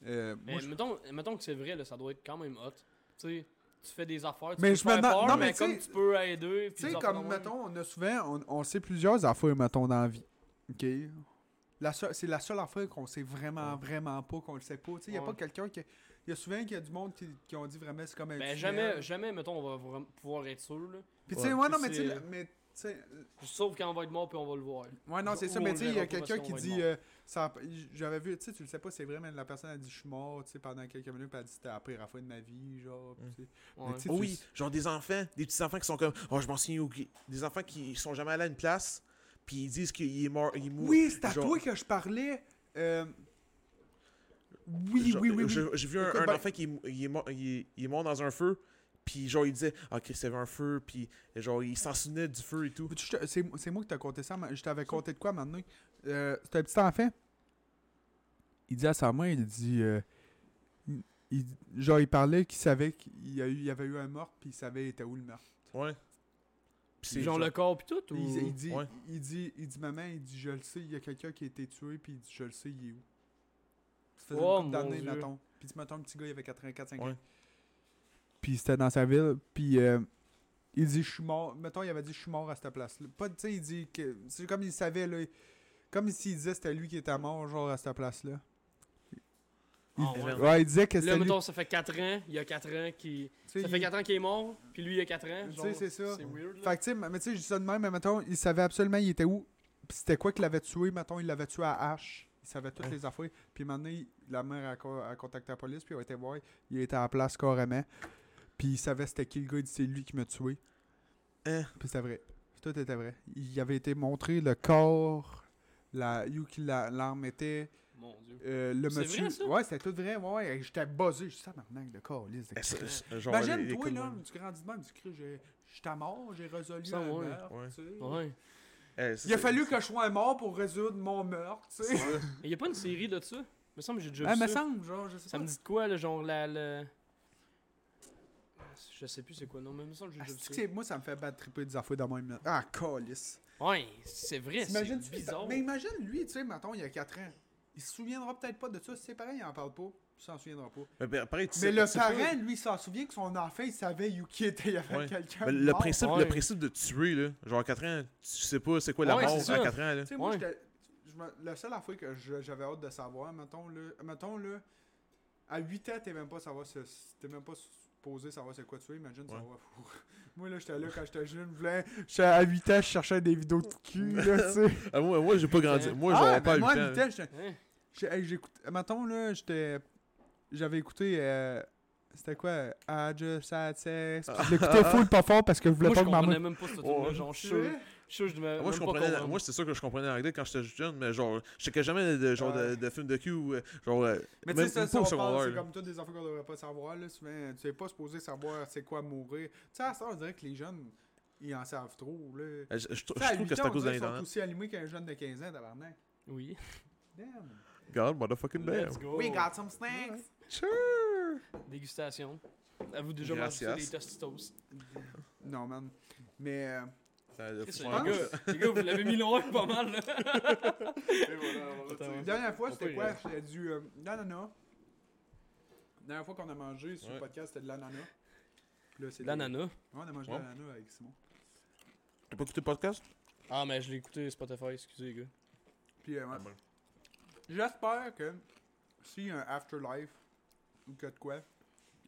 Euh, Mais moi, mettons, mettons que c'est vrai, là, ça doit être quand même hot. Tu sais, tu fais des affaires, tu Mais peux je me faire peur, non, mais comme tu peux aider. puis Tu sais, comme, mettons, on a souvent, on, on sait plusieurs affaires, mettons, dans la vie. OK? C'est la seule affaire qu'on sait vraiment, Ouais. vraiment pas, qu'on le sait pas. Tu sais, il y a Ouais. pas quelqu'un qui. Il y a souvent qu'il y a du monde qui, qui ont dit vraiment c'est comme un Ben jamais, jamais, mettons, on va vraiment pouvoir être sûr, là. Puis tu sais, Ouais. non, mais tu mais tu sais, Sauf quand on va être mort, puis on va le voir. Ouais, non, c'est ça, mais tu sais, il y a quelqu'un qui dit. euh, ça- J'avais vu, tu sais, tu le sais pas, c'est vrai, mais la personne a dit je suis mort, tu sais, pendant quelques minutes, puis elle a dit c'était la pire fois de ma vie, genre. Mm. Ouais. Oh oui, genre des enfants, des petits enfants qui sont comme, oh, je m'en souviens Des enfants qui sont jamais allés à une place, puis ils disent qu'il est mort, il mort. Oui, c'est à genre- toi que je parlais. euh, Oui, Genre, oui, oui, oui. J'ai vu un, Écoute, un ben- enfant qui est, il est mort, il est, il est mort dans un feu, puis genre il disait, ah, Chris, il y avait un feu, puis genre il s'en souvenait du feu et tout. C'est moi qui t'ai conté ça, mais je t'avais conté de quoi maintenant? Euh, C'était un petit enfant. Il dit à sa mère, il dit. euh, il- genre, il parlait qu'il savait qu'il y, avait eu un meurtre, puis il savait était où le meurtre. Ouais. Puis c'est Genre genre- le corps, puis tout, ou... Il, il dit, Ouais. il, dit, il dit, maman, il dit, je le sais, il y a quelqu'un qui a été tué, puis il dit, je le sais, il est où? Ça faisait Oh, une d'années, mettons. Puis, mettons, un petit gars, il avait 84-5 ans. Ouais. Puis, c'était dans sa ville, puis euh, il dit, je suis mort. Mettons, il avait dit, je suis mort à cette place-là. Pas, tu sais, il dit que. C'est comme il savait, là. Comme s'il disait c'était lui qui était mort, genre, à cette place-là. Ah, ouais. Ouais, il disait que Là, c'était lui. mettons, ça fait 4 ans, il y a 4 ans qui... Ça fait il- 4 ans qu'il est mort, puis lui, il y a 4 ans. Tu sais, c'est ça. C'est weird, là. Fait que, tu sais, mais tu sais, je dis ça de même, mais mettons, il savait absolument il était où. Puis c'était quoi qu'il l'avait tué, mettons, il l'avait tué à H. Il savait toutes Ouais. les affaires. Puis maintenant, la mère a, co- a contacté la police, puis il a été voir. Il était à la place carrément. Puis il savait c'était qui le gars, il dit c'est lui qui m'a tué. Hein? Puis c'était vrai. Tout était vrai. Il avait été montré le corps, la, où l'arme était, Mon dieu. euh, le monsieur. vrai, ça? Ouais, c'était tout vrai. Ouais, ouais. J'étais buzzé. Je dis ça maintenant, de genre, Imagine, toi, là, tu grandis de même, tu cries, j'ai- j'étais mort, j'ai résolu Ça, un ouais. meurtre, Ouais. tu sais. Ouais. Eh, ça, Il a fallu que je sois mort pour résoudre mon meurtre, tu sais. Il y a pas une série de ça? Il me semble que j'ai déjà Ah, vu me ça. semble, genre, je sais Ça pas. me dit de quoi, là, genre la... la... Je sais plus c'est quoi, non, mais il me semble que j'ai Ah, déjà vu ça. moi, ça me fait battre triper des affaires dans mon Ah, calice. Ouais, c'est vrai, c'est bizarre. Mais imagine, lui, tu sais, mettons, il y a 4 ans. Il se souviendra peut-être pas de ça. Ses parents, il en parle pas. Il s'en souviendra pas. Mais ben, pareil, tu Mais sais- le tu pas- parent, lui, il s'en souvient que son enfant, il savait où qui était. Il y avait Ouais. quelqu'un. De le principe, Ouais. le principe de tuer, là, genre à 4 ans, tu sais pas c'est quoi la Ouais, mort c'est à ça. 4 ans, là. Tu sais, moi, la seule affaire que j'avais hâte de savoir, mettons, là, mettons, là, à 8 ans, t'es même pas savoir ce- t'es même pas supposé savoir c'est quoi tu es, imagine Ouais. savoir. [LAUGHS] moi, là, j'étais là quand j'étais jeune, je voulais, j'étais à 8 ans, je cherchais des vidéos de cul, là, tu sais. [LAUGHS] Ah, moi, moi j'ai pas grandi. Moi, genre, ah, pas à mais moi, 8 à ans. 8 ans, j'écoutais, mettons, là, j'étais, j'avais écouté, euh, c'était quoi, I just had sex. Je l'écoutais full pas fort parce que je voulais Moi, pas je que ma comprenais mère... même pas ce Oh, truc-là, genre, je je je devais Moi, je comprenais, moi, c'est sûr que je comprenais l'anglais quand j'étais jeune, mais genre, je checkais jamais de, genre, Ouais. de, de films de cul ou, euh, genre, euh, Mais tu sais, ça, ça, c'est comme toutes des affaires qu'on devrait pas savoir, là. Souvent, tu es pas supposé savoir c'est quoi mourir. Tu sais, à ça, on dirait que les jeunes, ils en savent trop, là. Je, je- je trouve 8 que c'est à cause de qu'ils sont aussi allumés qu'un jeune de 15 ans, tabarnak. Oui. Damn. God, motherfucking damn. Let's go. We got some snacks. Sure. Dégustation. Avez-vous déjà Gracias. mangé des Tostitos? Non, man. Mais, euh, Ça, le Chris, fond- Les gars, les gars, vous l'avez mis loin pas mal, là. [LAUGHS] La dernière fois, On c'était quoi? C'était du euh, de l'ananas. La dernière fois qu'on a mangé sur le Ouais. podcast, c'était de l'ananas. Puis là, c'est des- L'ananas. Ouais, on a mangé Ouais. de l'ananas avec Simon. T'as pas écouté le podcast? Ah, mais je l'ai écouté Spotify, excusez, les gars. Puis, euh, ouais. Ah, bon. J'espère que s'il y a un afterlife ou que de quoi,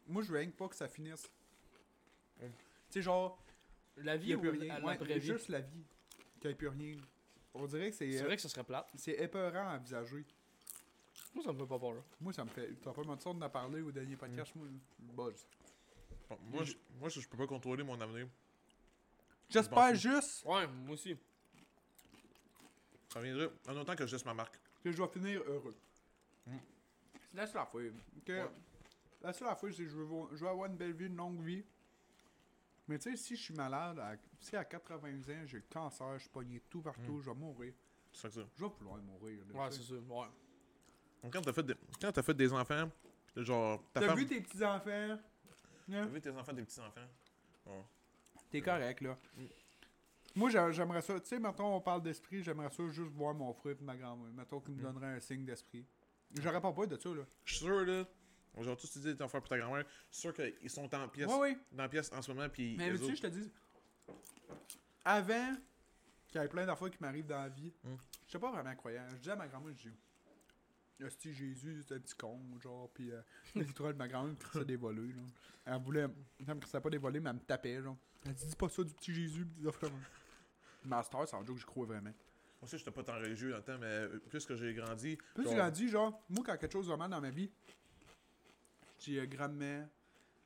moi je veux rien que pas que ça finisse. Ouais. Tu sais, genre, La vie a ou plus rien. Ouais, juste la vie. Qu'il n'y ait plus rien. On dirait que c'est C'est euh, vrai que ce serait plate. c'est épeurant à envisager. Moi, ça me fait pas peur. là. Moi, ça me fait. T'as pas mentir d'en parler au dernier podcast, moi, je buzz. Bon, moi, je, moi, je je peux pas contrôler mon avenir. J'espère juste Ouais, moi aussi. Ça viendra en autant que je laisse ma marque. Que je vais finir heureux. Mm. C'est la seule affaire. Que Ouais. La seule affaire, c'est que je veux, je veux avoir une belle vie, une longue vie. Mais tu sais, si je suis malade, à, si à 80 ans, j'ai le cancer, je suis pogné tout partout, Mm. je vais mourir. C'est ça que ça. Je vais vouloir mourir. là, Ouais, c'est ça. Ouais. Donc, quand t'as fait, des- quand t'as fait des enfants, genre, ta T'as femme. vu tes petits-enfants? T'as Hein? vu tes enfants, tes petits-enfants? Bon. T'es correct, là. Mm. Moi, j'a- j'aimerais ça. Tu sais, mettons, on parle d'esprit, j'aimerais ça juste voir mon frère et ma grand-mère. Mettons qu'ils me Mm. donneraient un signe d'esprit. J'aurais pas peur de ça, là. Je suis sûr, là. Tous tu dis ton frère et ta grand-mère, je suis sûr qu'ils sont en pièce, Ouais, ouais. dans la pièce en ce moment, puis. Mais tu je te dis, avant, qu'il y a plein d'affaires qui m'arrivent dans la vie. Mm. Je sais pas vraiment croyant. Je dis à ma grand-mère, je dis. Hostie, Jésus, c'est un petit con, genre, pis euh, [LAUGHS] littéral, ma grand-mère me crissait des volets, là. Elle voulait. Elle me crissait pas des volets, mais elle me tapait, genre. Elle dit, dis pas ça du petit Jésus, pis des affaires. Master, c'est un joke que je crois vraiment. Moi aussi, j'étais pas tant religieux dans le temps, mais euh, plus que j'ai grandi. Plus tu grandis, genre, moi, quand quelque chose va mal dans ma vie, je dis, euh, grand-mère,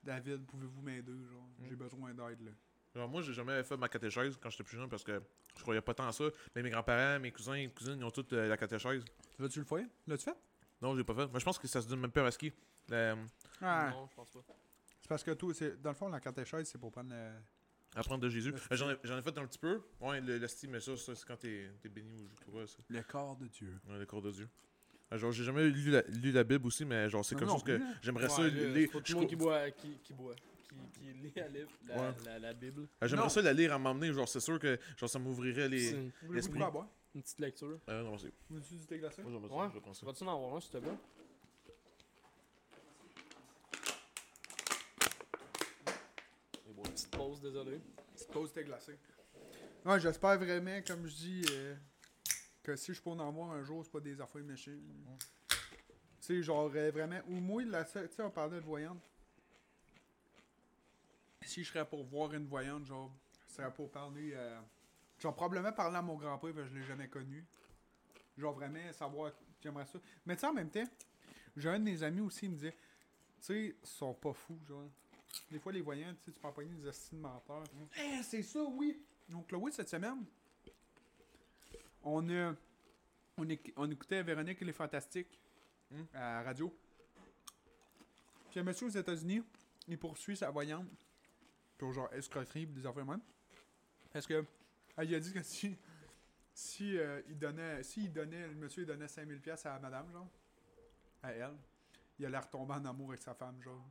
David, pouvez-vous m'aider, genre, j'ai besoin d'aide, là. Genre, moi, j'ai jamais fait ma catéchèse quand j'étais plus jeune parce que je croyais pas tant à ça. Mais mes grands-parents, mes cousins et cousines, ils ont toutes euh, la catéchèse. L'as-tu le fait? L'as-tu fait? Non, j'ai pas fait. Mais je pense que ça se donne même pas à ski. Euh, Ah, Non, je pense pas. c'est parce que tout, c'est, dans le fond, la catéchèse, c'est pour prendre le... apprendre de Jésus. Euh, J'en ai, j'en ai fait un petit peu. Ouais, le, le style, mais ça, ça, c'est quand t'es t'es béni ou je ça. le corps de Dieu. Ouais, le corps de Dieu. Euh, Genre, j'ai jamais lu la, lu la Bible aussi, mais genre, c'est quelque non chose que j'aimerais ça Ouais, là, lire. c'est Je le monde qui boit, qui, qui boit, qui, qui lit la, Ouais. la, la Bible. euh, J'aimerais Non. ça la lire à m'emmener. Genre, c'est sûr que genre, ça m'ouvrirait les. C'est Voulez-vous L'esprit. une petite lecture. Euh, non, merci. Voulez-vous du thé glacé? Moi, ça. Ouais. Je vais prendre ça. Vas-tu en avoir un, s'il te plaît? Petite pause, désolé. Petite pause thé glacé. Ouais, j'espère vraiment, comme je dis, euh, que si je peux en avoir un jour, c'est pas des affaires méchées. Tu sais, genre, euh, vraiment... Ou moi, la tu sais, on parlait de voyante. Si je serais pour voir une voyante, genre, ce serait pour parler... Euh, genre, probablement parler à mon grand-père, parce que je l'ai jamais connu. Genre, vraiment, savoir... J'aimerais ça. Mais tu sais, en même temps, j'ai un de mes amis aussi, il me disait... Tu sais, ils sont pas fous, genre. Des fois, les voyants, tu sais, tu peux empoigner des astuces de menteurs. Eh, c'est ça, oui! Donc, Chloé, cette semaine, on a... On, éc- on écoutait Véronique et les Fantastiques Hmm. à la radio. Puis un monsieur aux États-Unis, il poursuit sa voyante pour genre escroquerie des affaires même. Parce que elle, il a dit que si si euh, il donnait si il donnait le monsieur il donnait 5000 pièces à madame genre à elle, il allait retomber en amour avec sa femme genre.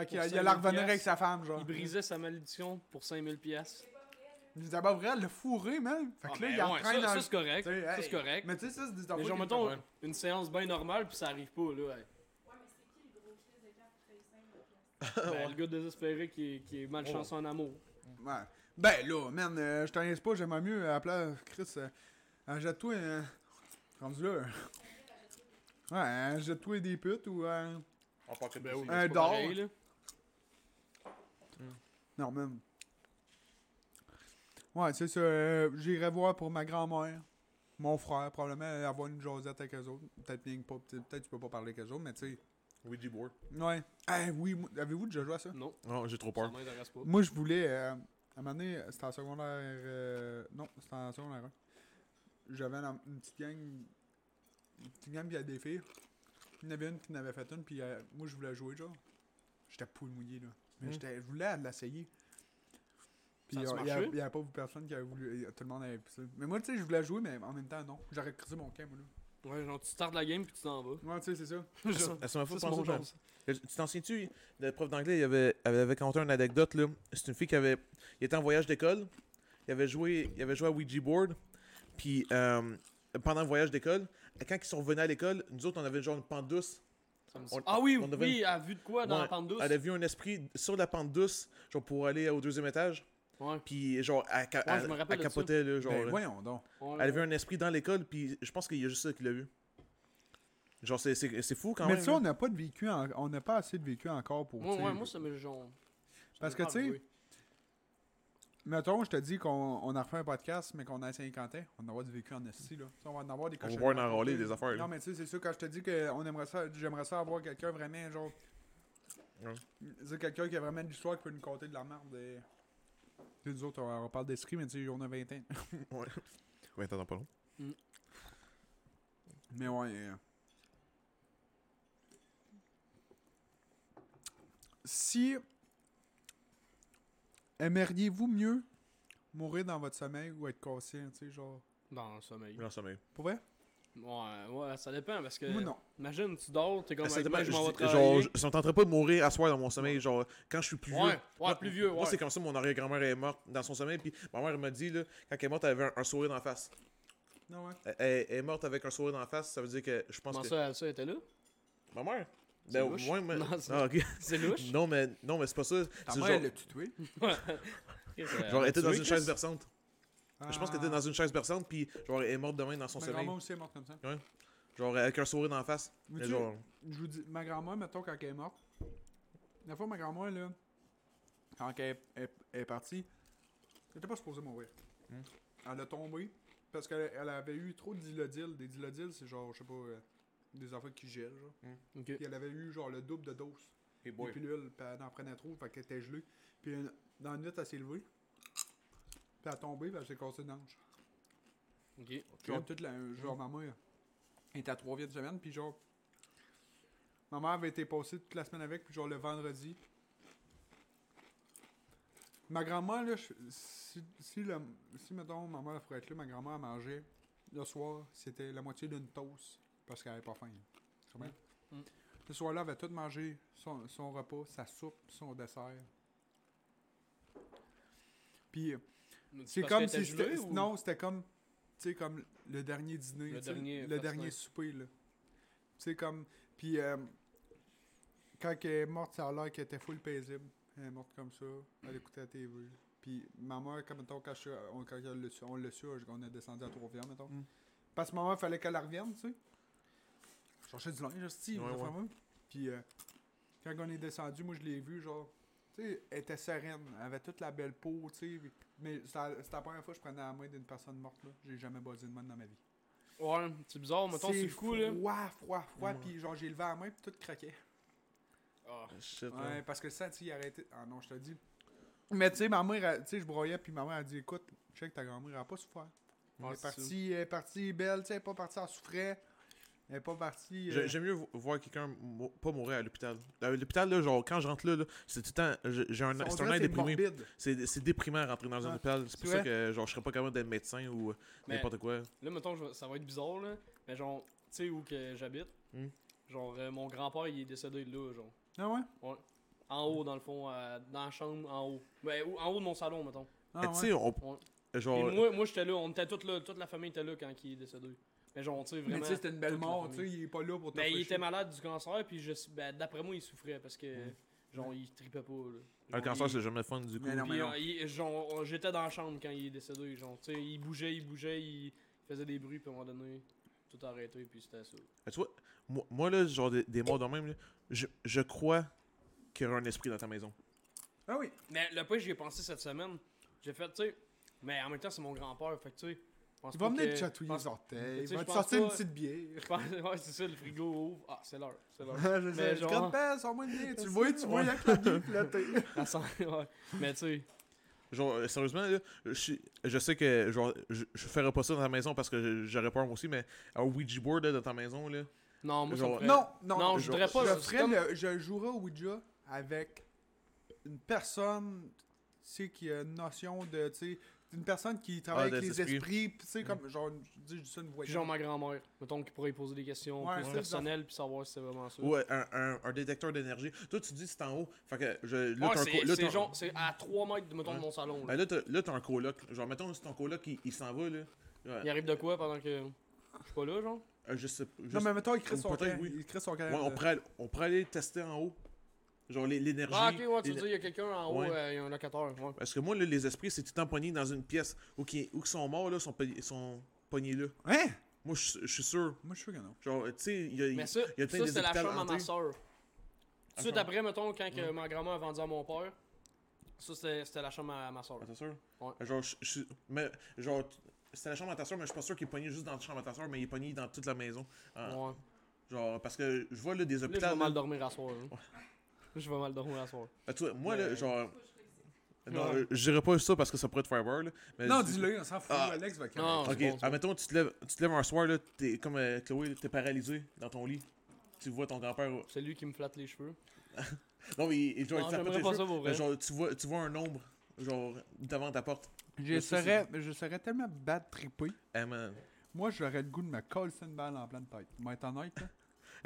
Fait qu'il il allait 5000 revenir avec sa femme genre. Il brisait sa malédiction pour 5000 pièces. Il disait bah vrai, elle l'a fourré même. Fait que là il ouais, entraîne ça, dans ça, le- c'est correct. Sais, Ça, hey, c'est correct. Mais tu sais ça c'est des Mais genre, qui- mettons, ouais. une séance bien normale, puis ça arrive pas, là. hey. [LAUGHS] Ben, le gars désespéré qui est, qui est malchanceux en amour. Ouais. Ben là, man, euh, je t'en laisse pas, j'aimerais mieux à plat, Chris, euh, euh, jette-toi un. Rendu là. euh, Ouais, euh, jette-toi des putes ou. euh, On Ben oui, Un c'est pas d'or. Là. Non, même. Ouais, c'est ça. euh, J'irai voir pour ma grand-mère, mon frère, probablement avoir une Josette avec eux autres. Peut-être bien que pas. Peut-être tu peux pas parler avec eux autres, mais tu sais. Ouija board. Ouais. Eh oui, avez-vous déjà joué à ça? Non, Non, j'ai trop peur. pas. Moi, je voulais. euh, à un moment donné, c'était en secondaire. euh, non, c'était en secondaire 1. J'avais une, une petite gang. Une petite gang, y a des filles. Il y en avait une qui en avait fait une, puis euh, moi, je voulais jouer, genre. J'étais poule mouillé, là. Mais Mm. je voulais l'essayer. Puis il a-tu y a- il y, a- marché? il y avait pas personne qui avait voulu. Tout le monde avait ça. Mais moi, tu sais, je voulais jouer, mais en même temps, non. J'aurais crissé mon camp, moi, là. Ouais, genre, tu startes la game, puis tu t'en vas. Ouais, tu sais, c'est ça. [LAUGHS] Tu t'en souviens-tu, le prof d'anglais, il avait, elle avait conté une anecdote, là. C'est une fille qui avait. Il était en voyage d'école. Il avait joué, il avait joué à Ouija board. Puis, euh, pendant le voyage d'école, quand ils sont revenus à l'école, nous autres, on avait genre une pente douce. Ça me dit- On- Ah oui, on oui, elle a vu de quoi dans Ouais, la pente douce? Elle a vu un esprit sur la pente douce, genre pour aller au deuxième étage. Ouais. Puis, genre, elle, Ouais, elle- capotait, là. Genre, ben, là. voyons donc. Ouais, Elle a vu un esprit dans l'école, puis je pense qu'il y a juste ça qu'il a vu. Genre, c'est- c'est c'est fou quand mais même. ça, on n'a pas de vécu, en- on n'a pas assez de vécu encore pour. Sais, ouais, moi, ça me genre. ça Parce que, tu sais. Mettons, je te dis qu'on on a refait un podcast, mais qu'on a 50 ans, on va avoir du vécu en esti, là. Ça, on va en avoir des On va à enrôler des affaires, là. Non, mais tu sais, c'est sûr, quand je te dis que on aimerait ça, j'aimerais ça avoir quelqu'un vraiment, genre. Ouais. C'est quelqu'un qui a vraiment de l'histoire qui peut nous conter de la merde. Et... Tu sais, nous autres, on, on parle d'esprit, mais tu sais, on a 20 ans. [LAUGHS] Ouais. Ouais, t'attends pas long. Mais ouais. euh, Si. Aimeriez-vous mieux mourir dans votre sommeil ou être conscient, tu sais, genre? Dans le sommeil. Dans le sommeil. Pour vrai? Ouais, ouais, ça dépend parce que. Moi, non. Imagine, tu dors, t'es comme. Ça dépend, moi, je m'en vais genre, je je tenterais pas de mourir à soir dans mon sommeil. Genre, quand je suis plus vieux. Ouais, ouais, Moi- plus vieux, Moi, ouais. c'est comme ça, mon arrière-grand-mère est morte dans son sommeil. Puis ma mère elle m'a dit, là, quand elle est morte, elle avait un, un sourire dans la face. Non, ouais. Elle, elle- elle est morte avec un sourire dans la face, ça veut dire que je pense Comment que. ça, ça était là? Ma mère? C'est Ben, louche. ouais, mais... Non, c'est- Ah. [LAUGHS] C'est louche. non, mais, non, mais c'est pas ça. Ta C'est mère, genre, elle l'a-tu tué? [LAUGHS] genre, elle était dans une chaise berçante. Je pense qu'elle était dans une chaise berçante, puis genre, elle est morte de main dans son Ma sommeil. grand-mère aussi est morte comme ça. Genre, avec un sourire dans la face. Mais tu genre, Je vous dis, ma grand-mère, mettons, quand elle est morte, la fois, ma grand-mère, là, quand elle, elle- elle est partie, elle était pas supposée mourir. Hmm. Elle a tombé parce qu'elle elle avait eu trop de dilodil. Des dilodil, c'est genre, je sais pas, euh, des affaires qui gèlent, genre. Ok. Puis elle avait eu, genre, le double de dose. pilules, puis elle en prenait trop, fait qu'elle était gelée. Puis euh, dans la nuit, elle s'est levée. Puis elle a tombé, puis elle s'est cassée une hanche. Ok. Genre, toute la, genre ma mère était à trois de semaine, puis genre, ma mère avait été passée toute la semaine avec, puis genre le vendredi. Ma grand-mère, là, je- si, si, le, si, mettons, ma mère pourrait être là, ma grand-mère mangeait, le soir, c'était la moitié d'une toast, parce qu'elle avait pas faim. Tu comprends? Mm. Le soir-là, elle avait tout mangé, son, son repas, sa soupe, son dessert. Puis, euh, c'est comme si était c'était. ou- Non, c'était comme. Tu sais, comme le dernier dîner. Le dernier le dernier souper, là. Tu sais, comme. Puis, euh, quand elle est morte, ça a l'air qu'elle était full paisible. Elle est morte comme ça. Elle écoutait la TV. Puis, ma mère, comme mettons, quand, je, on, quand elle l'a su- on on est descendu à Trois-Rivières, mettons. Mm. Parce que ma mère, il fallait qu'elle revienne, tu sais. Je cherchais du linge, hostie, Ouais, on ouais. Puis, euh, quand on est descendu, moi, je l'ai vu, genre. Tu sais, elle était sereine. Elle avait toute la belle peau, tu sais. Mais c'était la c'était la première fois que je prenais la main d'une personne morte, là. J'ai jamais buzzé de main dans ma vie. Ouais, c'est bizarre. Mettons, le coup, là. froid, froid, froid. Ouais. Puis, genre, j'ai levé la main, puis tout craquait. Ah. Shit, Ouais, ouais. parce que sang, tu sais, il arrêtait. Ah non, je te dis. Mais tu sais, ma mère, elle- tu sais, je broyais, puis ma mère a dit écoute, check ta grand-mère, elle a pas souffert. Ouais, elle, est c'est partie, elle est partie belle, tu sais, elle est pas partie en souffrait. Elle est pas partie. Euh, J'aime mieux vo- voir quelqu'un mou- pas mourir à l'hôpital. À l'hôpital, là, genre, quand je rentre là, là c'est tout le temps. j'ai- un, c'est un air déprimé. C'est c'est déprimant à rentrer dans un Ouais. hôpital. C'est pour ça que, genre, je serais pas capable d'être médecin ou euh, Mais- n'importe quoi. Là, mettons, ça va être bizarre, là. Mais genre, tu sais où que j'habite? Hmm. Genre, euh, mon grand-père, il est décédé là, genre. Ah ouais? En haut, dans le fond, euh, dans la chambre, en haut. Ou- en haut de mon salon, mettons. Ah tu ouais. sais, on. Ouais. Genre. Et moi, moi j'étais là, on était tous là, toute la famille était là quand il est décédé. Mais genre, tu sais, Mais vraiment. tu sais, c'était une belle mort, tu sais, il est pas là pour te Ben, il faire était malade du cancer, puis je, ben, d'après moi, il souffrait parce que, genre, il tripait pas. Là. Un cancer, il- c'est jamais fun du coup. Mais non, mais non. euh, il- genre, j'étais dans la chambre quand il est décédé, genre, tu sais, il bougeait, il bougeait, il faisait des bruits, puis à un moment donné, tout arrêté, puis c'était ça. Mais tu vois, moi, moi, là, genre, des, des morts de même, là, je, je crois qu'il y aura un esprit dans ta maison. Ah oui. Mais le point, j'y ai pensé cette semaine. J'ai fait, tu sais, mais en même temps, c'est mon grand-père, fait que, tu sais, Il va venir que- te chatouiller pense- les orteils. Tu Il va te sortir une petite bière. [LAUGHS] Ouais, c'est ça, le frigo ouvre. Ah, c'est l'heure, c'est l'heure. [LAUGHS] je sais, genre- pas, sors-moi une bière. Tu [LAUGHS] vois, tu vois ouais. avec la bière flotter. Ça sent- ouais. Mais tu sais, Genre, euh, sérieusement, là, je, sais que, genre, je, je ferais pas ça dans ta maison parce que j'aurais peur moi aussi, mais un Ouija board là, dans ta maison, là. non, moi, Genre- ferait- Non, non, Non, je voudrais pas. Je, ferais comme- le- je jouerais au Ouija avec une personne, tu sais, qui a une notion de, tu sais, une personne qui travaille Ah, avec les des esprits. tu sais, comme, genre, je dis ça une voyante. genre ma grand-mère, mettons qu'il pourrait y poser des questions Ouais, plus c'est ça. personnelles puis savoir si c'est vraiment ça. Ouais, un, un, un détecteur d'énergie. Toi, tu dis c'est en haut. Fait que, je, là, Ouais, t'as un c'est c'est c'est à 3 mètres, mettons, de mon salon. Ben, Là. là, t'as là, t'as un coloc. Genre, mettons, si ton coloc, il, il s'en va, là. Ouais. Il arrive de quoi pendant que je suis pas là, genre? Euh, je sais je Non, mais mettons, il crée son peut-être camp. oui. Il crée son camp. Ouais, on, de- pourrait, aller- on pourrait aller tester en haut. Genre, les- l'énergie. Ah, ok, ouais, tu veux dire, il y a quelqu'un en haut, Ouais. euh, il y a un locateur. Ouais. Parce que moi, là, les esprits, c'est tout le temps pogné dans une pièce où qui, où qui sont morts, là, sont, sont pognés là. Hein? Moi, je suis sûr. Moi, je suis sûr que non. Genre, tu sais, il y a. Mais ça, il y a plein ça c'était la hôpitaux chambre à ma soeur. Tout de suite après, mettons, quand que ma grand-mère a vendu à mon père, ça c'était c'était la chambre à ma soeur. Ah, t'es sûr? Ouais. Genre, je suis. Mais, genre, c'était la chambre à ta soeur, mais je suis pas sûr qu'il est pogné juste dans la chambre à ta soeur, mais il est pogné dans toute la maison. Ah, Ouais. Genre, parce que je vois là des Là, je hôpitaux. vais mal dormir à soir. hein. Je vais mal dormir à soir. Ah, tu vois, moi, là, Mais- genre. Non, Ouais. euh, je dirais pas ça parce que ça pourrait te faire peur, là. Mais Non, dis-le, on s'en fout. Ah. Alex va Non, calmer. Ok, bon, c'est bon. admettons, tu te, lèves, tu te lèves un soir, là, t'es comme euh, Chloé, t'es paralysé dans ton lit. Tu vois ton grand-père. C'est lui qui me flatte les cheveux. [LAUGHS] Non, mais il, il- genre, Non, il pas cheveux, ça pour mais vrai. genre, tu vois, tu vois un ombre, genre, devant ta porte. Je ça, serais, je serais tellement bad trippé. Eh, man. Moi, j'aurais le goût de me coller une balle en pleine tête. Moi, être honnête, là.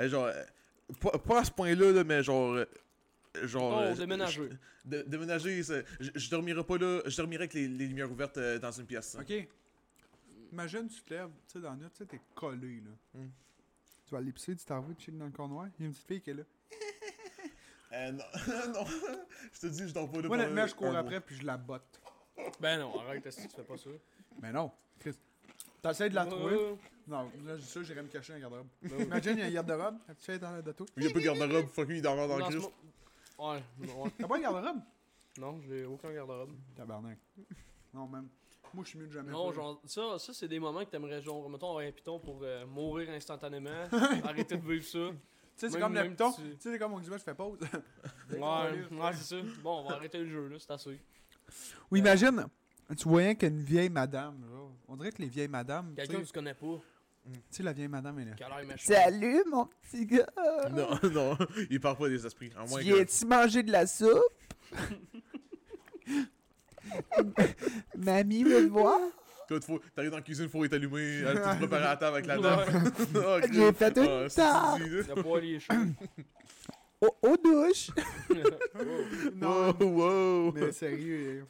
Eh, genre, euh, pas, pas à ce point-là, là, mais genre. Genre. Oh, euh, déménager. je- de- déménager, je, je dormirais pas là, je dormirais avec les, les lumières ouvertes euh, dans une pièce. Ok. Imagine, tu te lèves, tu sais, dans la nuit, tu sais, t'es collé, là. Hmm. Tu vas aller pisser, tu t'en vas, tu dans le coin noir. Il y a une petite fille qui est là. [LAUGHS] Euh, non, [LAUGHS] non. je te dis, je dors pas de Moi, honnêtement, je un cours après puis je la botte. Ben non, arrête, que tu fais pas ça? Mais non, Chris. T'essaies de la trouver. Non, là, je suis sûr, j'irais me cacher dans le garde-robe. ouais. Imagine, il y a un garde-robe. Tu fais dans le toi. Il y a pas de garde-robe, fuck you, il dort dans le Christ. [LAUGHS] Ouais. T'as pas un garde-robe? non, j'ai aucun garde-robe. Tabarnak. Non, même. Moi, je suis mieux de jamais. Non, genre, ça, ça c'est des moments que t'aimerais, genre, mettons, avoir un piton pour euh, mourir instantanément, [LAUGHS] arrêter de vivre ça. Tu sais, c'est comme le piton. tu- sais, c'est comme on dit, moi, je fais pause. [LAUGHS] Ouais, ouais, c'est ça. Bon, on va arrêter le jeu, là, c'est assez. Ou imagine, tu voyais qu'une vieille madame, genre, on dirait que les vieilles madames, Quelqu'un que tu connais pas, tu sais, la vieille madame, elle est. Salut, mon petit gars. Non, [LAUGHS] non, il part pas des esprits. À moins Tu viens-tu manger de la soupe? [LAUGHS] Mamie veut te voir? T'arrives dans la cuisine, faut être allumé, elle est préparée à la table avec la dame. Christ. [LAUGHS] J'ai fait une Ah. Le est chaud. Au, aux douches. Non, Wow, wow. mais sérieux.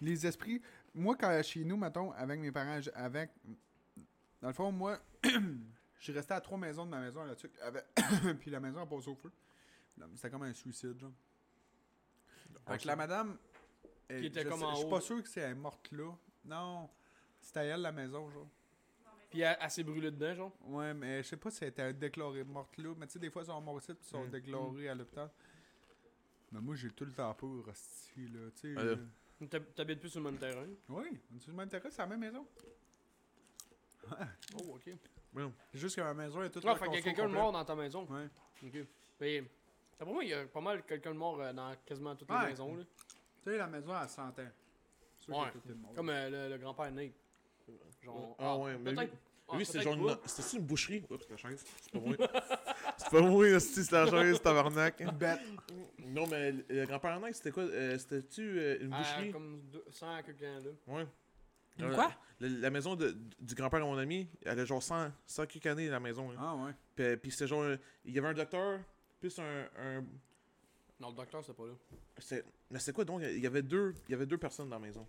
Les esprits, moi, quand chez nous, mettons, avec mes parents, avec. Dans le fond, moi, [CLEARS THROAT] je suis resté à trois maisons de ma maison là-dessus. Avec... [COUGHS] Puis la maison a passé au feu. C'était comme un suicide, genre. Fait que la madame. elle- Qui était je comme sais- en Je suis pas sûr que c'est elle morte là. Non. C'était elle, la maison, genre. Puis elle, elle s'est brûlée dedans, genre. Ouais, mais je sais pas si elle était déclarée morte là. Mais tu sais, des fois, ils sont morts ici, puis ils sont Mm. déclarés à l'hôpital. Mais moi, j'ai tout le temps peur, hostie, là. Tu sais. Là. T'habites plus sur le même terrain. Oui, on est même terrain, c'est la même maison. Oh, ok. C'est juste que ma maison est toute Ah, fait qu'il y a quelqu'un de mort dans ta maison. Ouais. Ok. Mais, d'après moi, il y a pas mal quelqu'un de mort euh, dans quasiment toutes Ouais. les maisons, là. Tu sais, la maison à 100 ans. C'est sûr Ouais. Comme euh, le, le grand-père Nate. Genre. Ah ouais, mais peut-être. ah, Lui, c'était peut-être genre. une- C'était-tu une boucherie? Oups, la chaise. C'est pas moi. [LAUGHS] C'est pas moi, hostie, c'est la chaise, tabarnak. Une bête. Non, mais le grand-père Arnaque, c'était quoi euh, C'était-tu euh, une Ah, boucherie? comme deux- 100 à quelqu'un, là. Ouais. Une Euh, quoi? La, la maison de- du grand-père de mon ami, elle a genre 100, 100 quelques années, la maison. là. Ah ouais. Puis, puis c'était genre. Il y avait un docteur, plus un. un Non, le docteur, c'est pas là. mais c'est quoi donc Il y avait deux, il y avait deux personnes dans la maison.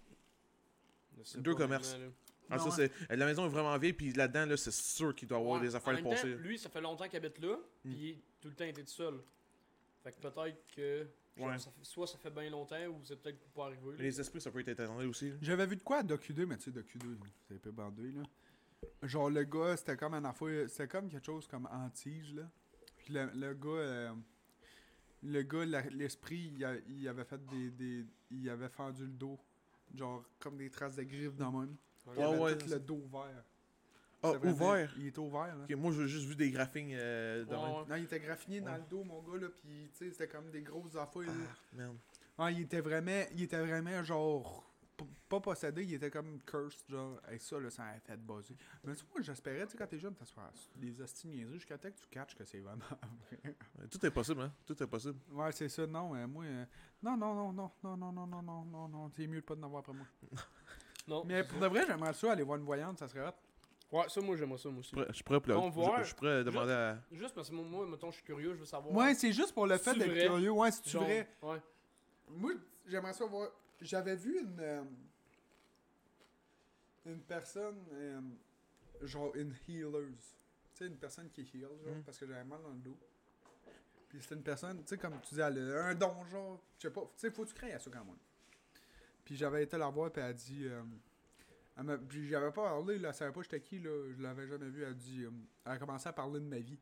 Deux commerces. là. Ah, Non, ça, ouais. c'est. La maison est vraiment vieille, puis là-dedans, là, c'est sûr qu'il doit y avoir Ouais. des affaires En de même temps. Lui, ça fait longtemps qu'il habite là, puis il est tout le temps été tout seul. Fait que peut-être que. genre, Ouais. ça fait- soit ça fait bien longtemps, ou c'est peut-être pas arrivé. là. Les esprits, ça peut être éternel aussi. J'avais vu de quoi à Docu2, mais tu sais, Docu2, c'est un peu bandé, là. Genre, le gars, c'était comme un affaire. C'était comme quelque chose comme antige, là. Puis le, le gars. euh, le gars, l'esprit, il, avait fait des, des. Il avait fendu le dos. Genre, comme des traces de griffes dans le Il Ouais, avait ouais. tout le dos ouvert. Ah, ouvert Il était ouvert, là. Ok, moi, j'ai juste vu des graphings euh, de Ouais, même. ouais. Non, il était graffiné dans le dos, mon gars, là, pis tu sais, c'était comme des grosses affaires, là. Ah, man. Ah, il était vraiment, il était vraiment genre, pas possédé, il était comme cursed, genre, et ça, là, ça a fait buzzer. Mais tu vois, j'espérais, tu sais, quand t'es jeune, t'as des hosties jusqu'à temps que tu catches que c'est vraiment vrai. Tout est possible, hein. Tout est possible. Ouais, c'est ça, non, euh, moi, euh, non, non, non, non, non, non, non, non, non, non, non, c'est mieux de pas en avoir après moi. Non. Mais pour de vrai, j'aimerais ça aller voir une voyante, ça serait hot. Ouais, ça, moi, j'aimerais ça, moi aussi. Je suis prêt- pour le- On voit. je- je suis prêt à demander à. Juste parce que moi, mettons, je suis curieux, je veux savoir. Ouais, c'est juste pour le fait C'est d'être vrai? curieux, ouais, c'est Genre, vrai? Ouais. Moi, j'aimerais ça voir. J'avais vu une. euh, une personne. euh, genre une healer. Tu sais, une personne qui heal, genre, Mm. parce que j'avais mal dans le dos. Puis c'était une personne, tu sais, comme tu dis, elle a un don, genre. Je sais pas, tu sais, faut que tu crées à ça quand même. Puis j'avais été la voir, puis elle a dit. euh, elle puis j'avais pas parlé, là, elle savait pas j'étais qui, là, je l'avais jamais vu. Elle a dit. euh, elle a commencé à parler de ma vie.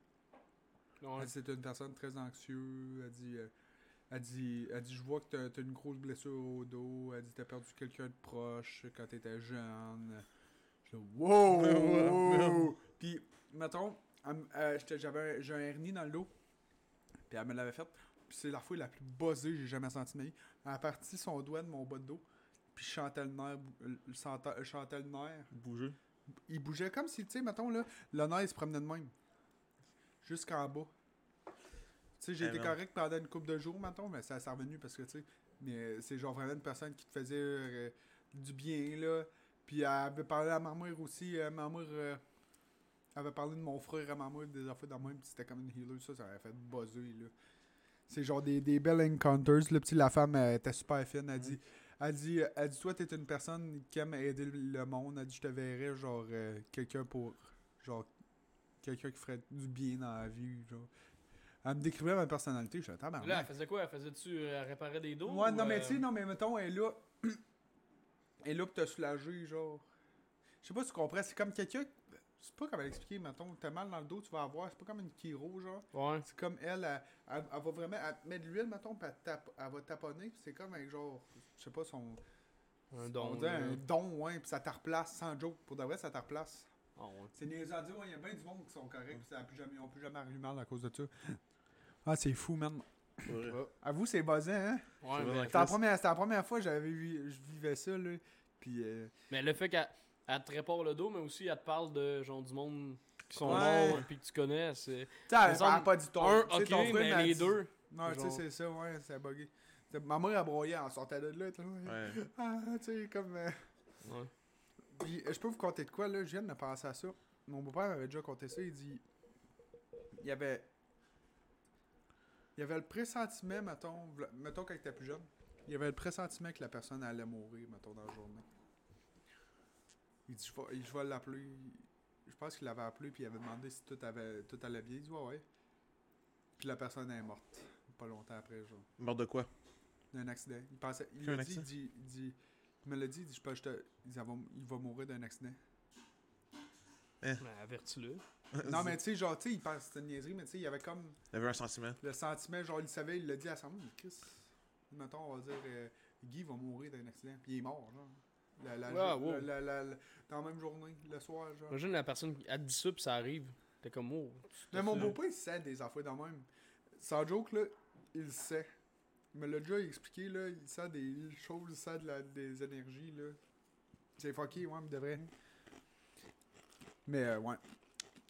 Ouais. Elle dit c'était une personne très anxieuse. Elle dit, euh, elle dit, elle dit je vois que t'as as une grosse blessure au dos. Elle dit t'as perdu quelqu'un de proche quand t'étais jeune. Je dis wow! [LAUGHS] wow! Puis, mettons, euh, j'avais un- j'ai un hernie dans le dos. Puis elle me l'avait fait. Puis c'est la fois la plus buzzée que j'ai jamais senti de ma vie. Elle a parti son doigt de mon bas de dos. Puis je le nerf. le sentais- le nerf Bouger. il bougeait comme si, tu sais, mettons, là, le nerf, il se promenait de même. Jusqu'en bas. Tu sais, j'ai Eh été correct pendant une couple de jours, mettons, mais ça s'est revenu parce que, tu sais, mais c'est genre vraiment une personne qui te faisait euh, du bien, là. Puis elle avait parlé à ma mère aussi. euh, ma mère euh, avait parlé de mon frère à ma mère, des affaires dans même, puis c'était comme une healer, ça, ça avait fait buzzer, là. C'est genre des, des belles encounters, là. Puis la femme elle était super fine, elle dit... Elle dit, elle dit, toi, t'es une personne qui aime aider le monde. Elle dit, je te verrais, genre, euh, quelqu'un pour, genre, quelqu'un qui ferait du bien dans la vie, genre. Elle me décrivait ma personnalité, je suis. Là, elle faisait quoi? Elle faisait-tu euh, elle réparait des dos Ouais, ou, non, mais euh, tu sais, non, mais mettons, elle est là. [CLEARS THROAT] elle est là pour te soulager, genre. Je sais pas si tu comprends, c'est comme quelqu'un. C'est pas comment l'expliquer, mettons. T'as mal dans le dos, tu vas avoir. C'est pas comme une chiro, genre. Ouais. C'est comme elle, elle, elle- elle va vraiment. Elle te met de l'huile, mettons, puis elle, tape- elle va taponner, puis c'est comme un genre. Je sais pas, son. Un on don. dirait là. un don, ouais, puis ça te replace sans joke. Pour de vrai, ça te replace. Ah ouais. C'est à dire, ouais, il y a bien du monde qui sont corrects, puis ça a plus jamais, ils ont plus jamais arrivé mal à cause de ça. Ah, c'est fou, man. C'est vrai. Avoue, c'est buzzant, hein? Ouais. C'était la la première fois que j'avais vu, je vivais ça, là. Puis, euh, mais le fait qu'elle elle te répare le dos, mais aussi elle te parle de genre du monde qui sont Ouais. morts puis que tu connais, c'est. Me parle pas du tout. Un, ok, ton frère mais m'a les dit- deux. Non, tu sais, c'est ça, ouais, c'est bugué. Ma mère a broyé en sortant de là, tu sais. Ouais. [LAUGHS] Ah, tu sais, comme. euh, Ouais. Puis, euh, je peux vous conter de quoi, là? Je viens de penser à ça. Mon beau-père m'avait déjà conté ça. Il dit. Il y avait. Il y avait le pressentiment, mettons. Mettons quand t'étais plus jeune. Il y avait le pressentiment que la personne allait mourir, mettons, dans la journée. Il dit Je vais, je vais l'appeler. Je pense qu'il l'avait appelé, puis il avait demandé si tout, avait, tout allait bien. Il dit Ouais, ouais. Puis la personne est morte. Pas longtemps après, genre. Mort de quoi? D'un accident. Il pensait. Il dit, il accident? dit, il dit. Il me l'a dit, il dit, je peux, il, dit, va, il va mourir d'un accident. Mais avertis-le. [LAUGHS] Non, mais tu sais, genre, tu sais, il pense que c'était une niaiserie, mais tu sais, il y avait comme Il y avait un sentiment. le sentiment, genre, il savait, il l'a dit à sa mère, mais Chris, mettons, on va dire, euh, Guy va mourir d'un accident, puis il est mort, genre. La, la, Ouais, la- wow. la- la- la- dans la même journée, le soir, genre. Imagine la personne qui te dit ça puis ça arrive. T'es comme oh. Mais mon beau-père, il sait des affaires dans même. Sans joke, là, il le sait. Il me l'a déjà expliqué, là, il sait des choses, il sait de la, des énergies, là. C'est fucké, ouais, mais de vrai. Mais, euh, ouais.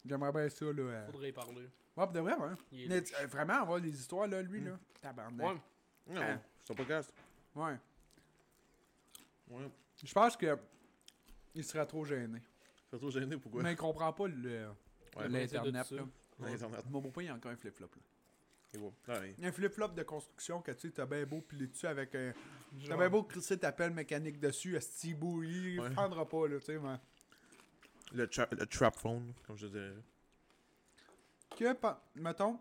J'aimerais bien ça, là. euh. Faudrait y parler. Ouais, de vrai, ouais. Il Mais euh, vraiment, avoir des histoires, là, lui, là. Tabarnak. Ouais. Non, Ah. c'est un podcast. Ouais. Ouais. Je pense que. Il serait trop gêné. C'est trop gêné, pourquoi? Mais il comprend pas le- Ouais, l'Internet, c'est de là. Ouais, Internet. Mon beau-père, il a encore un flip-flop, là. Il un flip-flop de construction que tu sais, t'as bien beau piler dessus avec un. Genre- T'as bien beau crisser ta pelle mécanique dessus, à ce il Ouais. prendra pas, là, tu sais, mais. Le, tra- le trap phone, comme je dirais. Que, pa- mettons,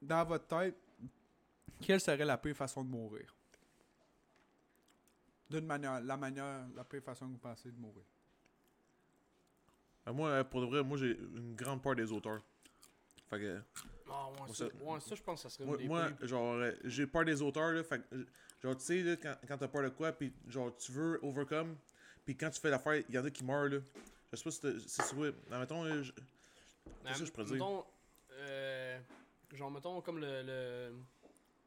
dans votre tête, quelle serait la pire façon de mourir? D'une manière, la manière, la pire façon que vous pensez de mourir. Euh, Moi, euh, pour de vrai, moi, j'ai une grande peur des auteurs. Fait que. Ah, ouais, Moi, ça, ça- ouais, ça, je pense que ça serait Moi, une des moi, genre, euh, j'ai peur des auteurs, là. Fait que, genre, tu sais, quand, quand t'as peur de quoi, puis genre, tu veux overcome, puis quand tu fais l'affaire, il y en a qui meurent, là. Je sais pas si si c'est vrai. Non, mettons, je- ça, je pourrais dire? mettons, euh, genre, mettons, comme le, le,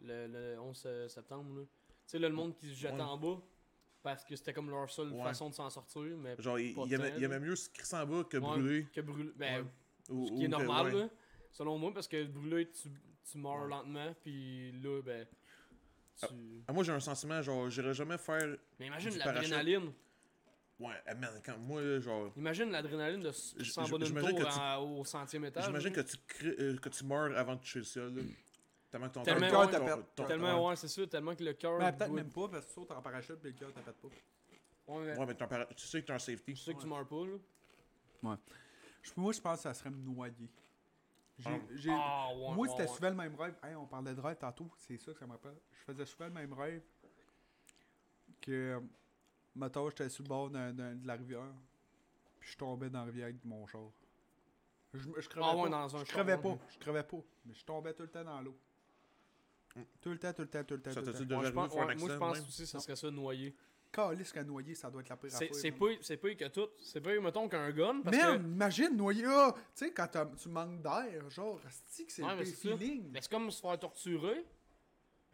le, le 11 septembre, là. Tu sais, là, le monde qui se jette Ouais. en bas, parce que c'était comme leur seule Ouais. façon de s'en sortir, mais genre, il y, a, tant, il y a là. même mieux se crisser en bas que Ouais. brûler. que brûler. Ben. Ou- ce ou qui est normal, là, selon moi, parce que brûler, tu, tu meurs lentement, puis là, ben. Tu... Ah, moi, j'ai un sentiment, genre, j'irais jamais faire. Mais imagine l'adrénaline. Ouais, ah, man, quand moi, genre. Imagine l'adrénaline de s- J- s'en j- va d'une j'imagine tour que tu- à- au centième étage. J'imagine que tu, crées- euh, que tu meurs avant de toucher le là. Tellement que ton Tellement, ouais, perdu- ton- Tellement, ouais, c'est ça, tellement que le cœur. Mais peut-être même pas, parce que tu sautes en parachute, puis le cœur t'appelle pas. Ouais, mais Ouais, mais ton para- tu sais que t'as un safety. tu sais que tu meurs pas, là? Je- Moi, je pense que ça serait me noyer. J'ai- Ah. j'ai- Ah, ouais. Moi, ouais, c'était ouais. souvent le même rêve. Hey, on parlait de rêve tantôt, c'est ça que ça me rappelle. Je faisais souvent le même rêve que, mettons, j'étais sur le bord d'un- d'un- de la rivière, puis je tombais dans la rivière avec mon char. Je, je crevais Ah ouais, pas. dans un je char, crevais ouais. pas. Je crevais pas. Mais je tombais tout le temps dans l'eau. Tout le temps, tout le temps, tout le temps. Ça tout le temps. Ouais, je pense, ouais, moi, je pense même? aussi que ça serait ça, noyer. Calisse qu'à noyer, ça doit être la pire C'est affaire. c'est pas, c'est pas que tout. C'est pas, mettons, qu'un gun. Parce que. imagine noyer. ah, tu sais, quand tu manques d'air, genre, que c'est Ouais, le mais c'est ça. feeling. Ben, c'est comme se faire torturer.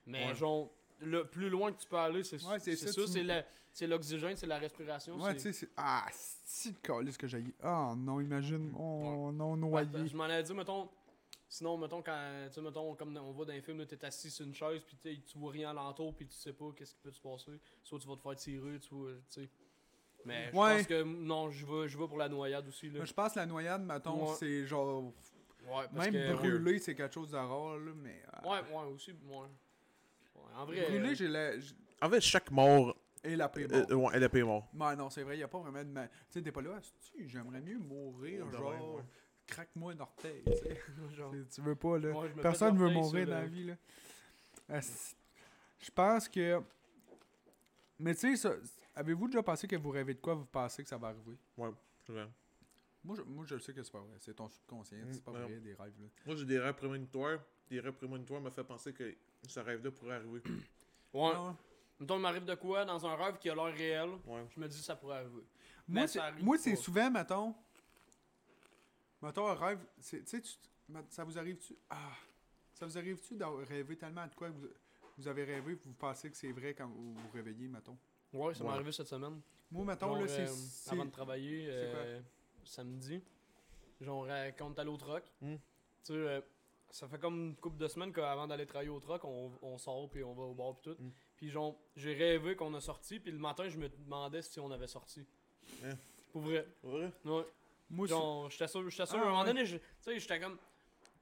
Mais Ouais. genre, le plus loin que tu peux aller, c'est Ouais, c'est c'est ça, C'est la- c'est l'oxygène, c'est la respiration. Ouais, c'est- tu sais, c'est. Ah, si de calice que j'ai. Ah, non, imagine. Oh, non, ben, je m'en avais dit, mettons. Sinon, mettons, quand. Tu sais, mettons, comme on voit dans les films, t'es assis sur une chaise, puis tu vois rien alentour, puis tu sais pas qu'est-ce qui peut se passer. Soit tu vas te faire tirer, tu vois, tu sais. Mais je Ouais. pense que non, je vais, je vais pour la noyade aussi. Là. Mais Je pense que la noyade, mettons, Ouais. c'est genre. Ouais, parce Même que- brûler, c'est quelque chose de rare, là, mais. euh, Ouais, ouais, aussi. Ouais. Ouais, en vrai. Brûler, euh, j'ai la. En fait, chaque mort. Et la paix euh, euh, ouais, elle est payée mort. Mais non, c'est vrai, il a pas vraiment de. Tu sais, t'es pas là, asti, j'aimerais mieux mourir, Ouais, genre. ouais, ouais. Craque-moi un orteil, tu sais. [LAUGHS] Genre. Tu- veux pas, là. Ouais, me Personne veut mourir dans la vie, là. Je pense que. Mais tu sais, ça- avez-vous déjà pensé que vous rêvez de quoi vous pensez que ça va arriver? C'est vrai. Moi, je, moi, je le sais que c'est pas vrai. C'est ton subconscient. Mm, c'est pas ouais. vrai, des rêves, là. Moi, j'ai des rêves prémonitoires. Des rêves prémonitoires me fait penser que ce rêve-là pourrait arriver. [COUGHS] Ouais. Ah. Mettons, il m'arrive de quoi dans un rêve qui a l'air réel. Ouais. Je me dis, ça pourrait arriver. Moi, c'est, moi, souvent, mettons. Mettons, un rêve. c'est- Tu sais, ça vous arrive-tu? Ah! Ça vous arrive-tu de rêver tellement de quoi que vous, vous avez rêvé vous pensez que c'est vrai quand vous vous réveillez, mettons? Ouais, ça m'est Ouais. arrivé cette semaine. Moi, mettons, Genre, là, c'est. euh, c'est- avant de travailler, euh, samedi. Genre, euh, quand on est allé au troc. Mm. Tu sais, euh, ça fait comme une couple de semaines qu'avant d'aller travailler au troc, on, on sort puis on va au bar puis tout. Mm. Puis genre, j'ai rêvé qu'on a sorti, puis le matin, je me demandais si on avait sorti. Hein? Pour vrai. Ouais. Ouais. Moi, Genre, j'étais sûr, j'étais sûr. Ah, à un moment ouais. donné, je- tu sais, j'étais comme. Tu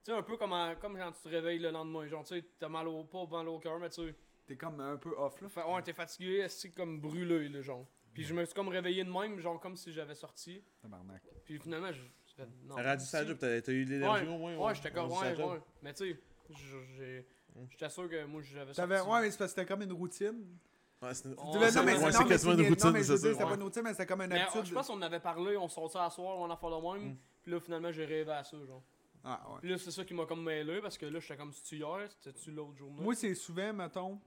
sais, un peu comme, à- comme quand tu te réveilles le lendemain. Genre, tu sais, t'as mal au pas mal au cœur, mais tu sais. t'es comme un peu off, là. Fa- Ouais, t'es fatigué, c'est comme brûlé, là, genre. Puis je me suis comme réveillé de même, genre comme si j'avais sorti. Tabarnak. Puis finalement, je. je non, Ça rendu ça job, t'as t'as eu de l'énergie au moins. Ouais, j'étais comme, ouais, ouais. Mais tu sais, je- j'ai. J'étais sûr que moi, j'avais sorti. T'avais, ouais, mais c'est parce que c'était comme une routine. Ouais, c'est quasiment c'est- une routine, c'est ça, c'était pas une routine, mais c'était comme une Mais habitude. je pense qu'on avait parlé, on sortait à soir, on en fait le même. Mm. Puis là, finalement, j'ai rêvé à ça, genre. Ah, ouais. Puis là, c'est ça qui m'a comme mêlé, parce que là, j'étais comme, si tu hier, c'était-tu l'autre journée? Moi, c'est souvent, mettons.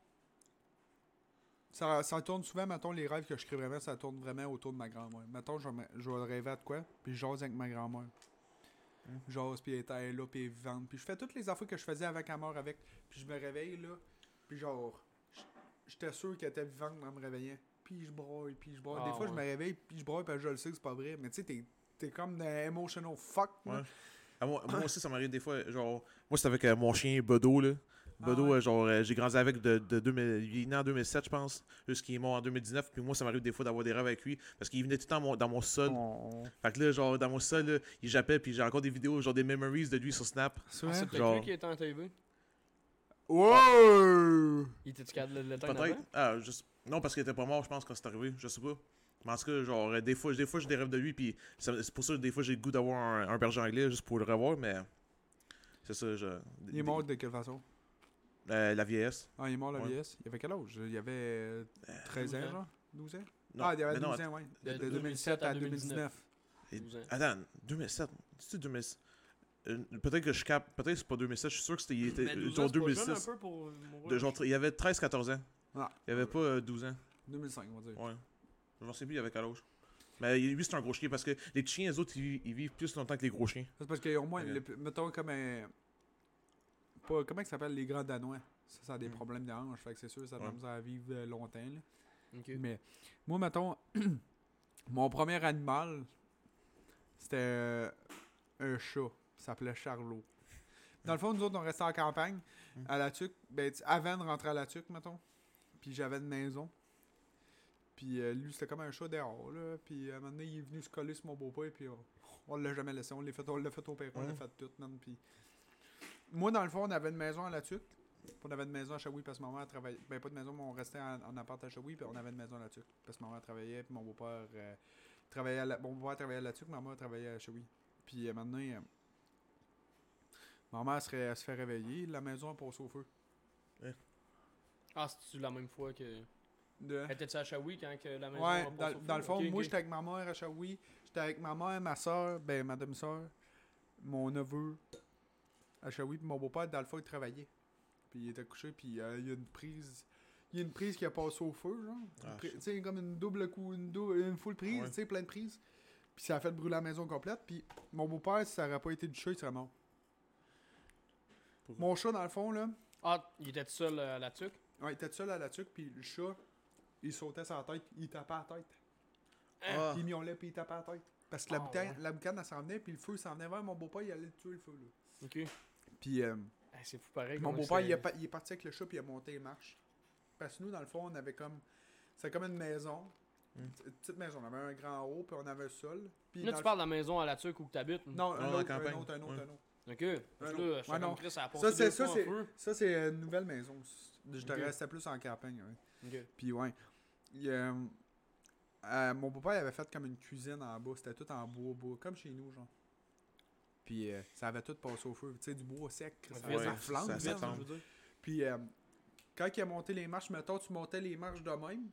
Ça, ça tourne souvent, mettons, les rêves que je crée vraiment, ça tourne vraiment autour de ma grand-mère. Mettons, je je vais rêver à de quoi, puis je jase avec ma grand-mère. Hmm. J'ose, puis elle est là, puis elle est vivante. Puis je fais toutes les affaires que je faisais avec elle mort avec. Puis je me réveille, là, puis genre, j'étais sûr qu'elle était vivante en me réveillant. Puis je broille, puis je broille. Ah, Des fois, je me réveille, puis je broille, puis je le sais que c'est pas vrai. Mais tu sais, t'es, t'es comme dans emotional fuck. Ouais. Ah, moi, moi aussi, ça m'arrive des fois. Genre, moi, c'était avec euh, mon chien Bodo. Là. Bodo, Ah ouais. euh, genre, euh, j'ai grandi avec de, de 2000, il est né en 2007, je pense, jusqu'il est mort en 2019. Puis moi, ça m'arrive des fois d'avoir des rêves avec lui parce qu'il venait tout le temps mon- dans mon sol. Oh. Fait que là, genre, dans mon sol, là, il jappait. Puis j'ai encore des vidéos, genre des memories de lui sur Snap. Ah, c'est peut-être Genre- lui qui était en TV. Wow! Il était capable de l'éteindre Peut-être. Ah, juste... Non, parce qu'il était pas mort, je pense, quand c'est arrivé. Je sais pas. Mais en tout cas, genre, euh, des fois, des fois j'ai des rêves de lui. Puis c'est pour ça que des fois, j'ai le goût d'avoir un, un berger anglais juste pour le revoir. Mais c'est ça, je. Il est mort de quelle façon? Euh, la vieillesse. Ah, il est mort la Ouais. vieillesse. Il avait quel âge? Il avait euh, 13 ans, 12 ans. genre? 12 ans? Non, ah, il avait non, 12 ans, ouais. De, De de 2007 à 2019. Et- 12 ans. Attends, 2007. C'est 2007. Euh, peut-être que je capte. Peut-être que c'est pas 2007. Je suis sûr que c'était il était Mais 12 genre ans, c'est pas jeune 2006. un peu pour mourir? De genre, il y avait 13-14 ans. Ah. Il y avait pas euh, 12 ans. 2005, on va dire. Ouais. Je m'en sais plus, il y avait quel âge. Mais lui, c'est un gros chien parce que les chiens, les autres, ils, ils vivent plus longtemps que les gros chiens. C'est parce qu'au moins, Ok. le- mettons comme un. Pas, comment ça s'appelle les grands danois? Ça, ça a des Mm. problèmes de hanche, fait que c'est sûr, ça Ouais. à vivre euh, longtemps. là. Mais moi, mettons, [CLEARS THROAT] mon premier animal, c'était euh, un chat. Il s'appelait Charlot. Dans le fond, nous autres, on restait en campagne, à la tuque. Ben, avant de rentrer à la tuque, mettons. Puis j'avais une maison. Puis euh, lui, c'était comme un chat dehors, là. Puis à un moment donné, il est venu se coller sur mon beau-père, puis on, on l'a jamais laissé. On l'a fait, on l'a fait opérer, on l'a fait tout, man. Puis moi, dans le fond, on avait une maison à la tuque. Puis on avait une maison à Shawi parce que ma mère travaillait. Ben, pas de maison, mais on restait en, en appart à Shawi, puis on avait une maison à la tuque. Parce que ma mère travaillait, puis mon beau-père euh, travaillait à la... Mon beau-père travaillait à la tuque, ma mère travaillait à Shawi. Puis euh, maintenant, euh, ma mère serait, elle se fait réveiller, la maison a passé au feu. Ah, c'est-tu la même fois que. De... Étais-tu à Shawi quand que la maison Ouais, a passé dans, au feu? dans le fond, moi j'étais avec ma mère à Shawi, j'étais avec ma mère, ma soeur, ben ma demi-soeur, mon neveu à Shawi, puis mon beau-père, dans le fond, il travaillait. Puis il était couché, puis euh, il y a une prise. Il y a une prise qui a passé au feu, genre. Ah, tu sais, comme une double coup, une, dou- une full prise, Ouais. tu sais, plein de prises. Puis ça a fait brûler la maison complète. Puis mon beau-père, si ça aurait pas été du chat, il serait mort. Mon chat, dans le fond, là, Ah, il était tout seul euh, à la tuque? ouais, il était tout seul à la tuque, puis le chat, il sautait sur la tête, il tapait à la tête. Hein? Ah. Il miaulait, puis il tapait à la tête. Parce que la, Ah, ouais. la boucane, elle s'en venait, puis le feu s'en venait vers mon beau-père, il allait tuer, le feu, là. Ok. Puis euh, Ah, c'est fou pareil. mon beau-père, il, est pa- il est parti avec le chat, puis il a monté les marches. Parce que nous, dans le fond, on avait comme. C'est comme une maison. Hmm. Une petite maison. On avait un grand haut, puis on avait le sol. Puis Là, tu le- parles de la maison à la tuque où tu habites? Non, Non, un dans la autre, un campagne. autre, un autre, Ouais. un autre. Ok. Suis Ouais, non. Chris, ça a Ça, c'est ça, c'est ça, une nouvelle maison. Je te restais plus en campagne. ouais. Ok. Puis ouais. Il, euh, euh, mon papa il avait fait comme une cuisine en bas. C'était tout en bois, bois. Comme chez nous, genre. Puis euh, ça avait tout passé au feu. Tu sais, du bois sec, ça, Ouais, ça flambe. ça je veux dire. Puis euh, quand il a monté les marches, mettons, tu montais les marches de même.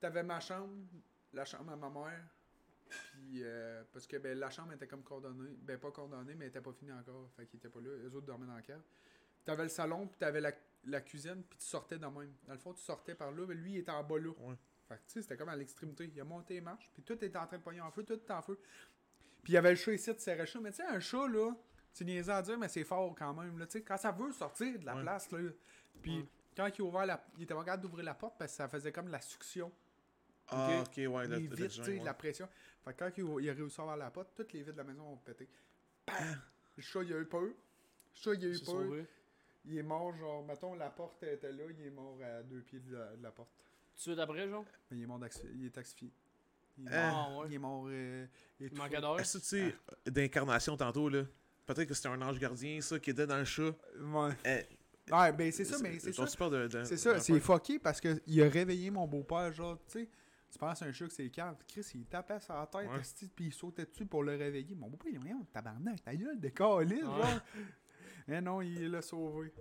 T'avais ma chambre, la chambre à ma mère. Puis euh, parce que ben, la chambre était comme coordonnée. Ben pas coordonnée, mais elle était pas finie encore. Fait qu'ils étaient pas là. Les autres dormaient dans la cave. T'avais le salon, puis t'avais la, la cuisine, puis tu sortais de même. Dans le fond, tu sortais par là, mais lui, il était en bas là. Ouais. Fait que tu sais, c'était comme à l'extrémité. Il a monté les marches, puis tout était en train de pogner en feu, tout était en feu. Puis il y avait le chat ici, tu serrais le chat. Mais tu sais, un chat, là, c'est niaiseux à dire, mais c'est fort quand même. Là, tu sais, quand ça veut sortir de la Ouais. place, là. Puis Ouais. quand il a ouvert la. Il était pas capable d'ouvrir la porte parce que ça faisait comme de la succion. Ah, Ok? ouais. là, les t'as vitres, tu sais, ouais. la pression. Fait que quand il a, il a réussi à ouvrir la porte, toutes les vitres de la maison ont pété. Bam! Le chat, il a eu peur. Le chat, il a eu peur. sauvé. Il est mort, genre, mettons, la porte était là, il est mort à deux pieds de la, de la porte. Tout de suite après, genre? Mais il est mort il est asphyxié. Il est Hein? mort. Ah, ouais. Il est mort. Euh, Il étouffé. manquait d'heures. Est-ce que tu sais, d'incarnation tantôt, là, peut-être que c'était un ange gardien, ça, qui était dans le chat. Ouais. Eh, Ouais, ben c'est ça, mais c'est ça. Tu C'est ça, c'est fucké parce qu'il a réveillé mon beau-père, genre, tu sais. Tu penses à un chat que c'est calme. Chris, il tapait sur la tête, Ouais. puis il sautait dessus pour le réveiller. Mon beau-père, il est tabarnak, ta gueule, décalé, Ouais. genre. Mais non, il l'a sauvé.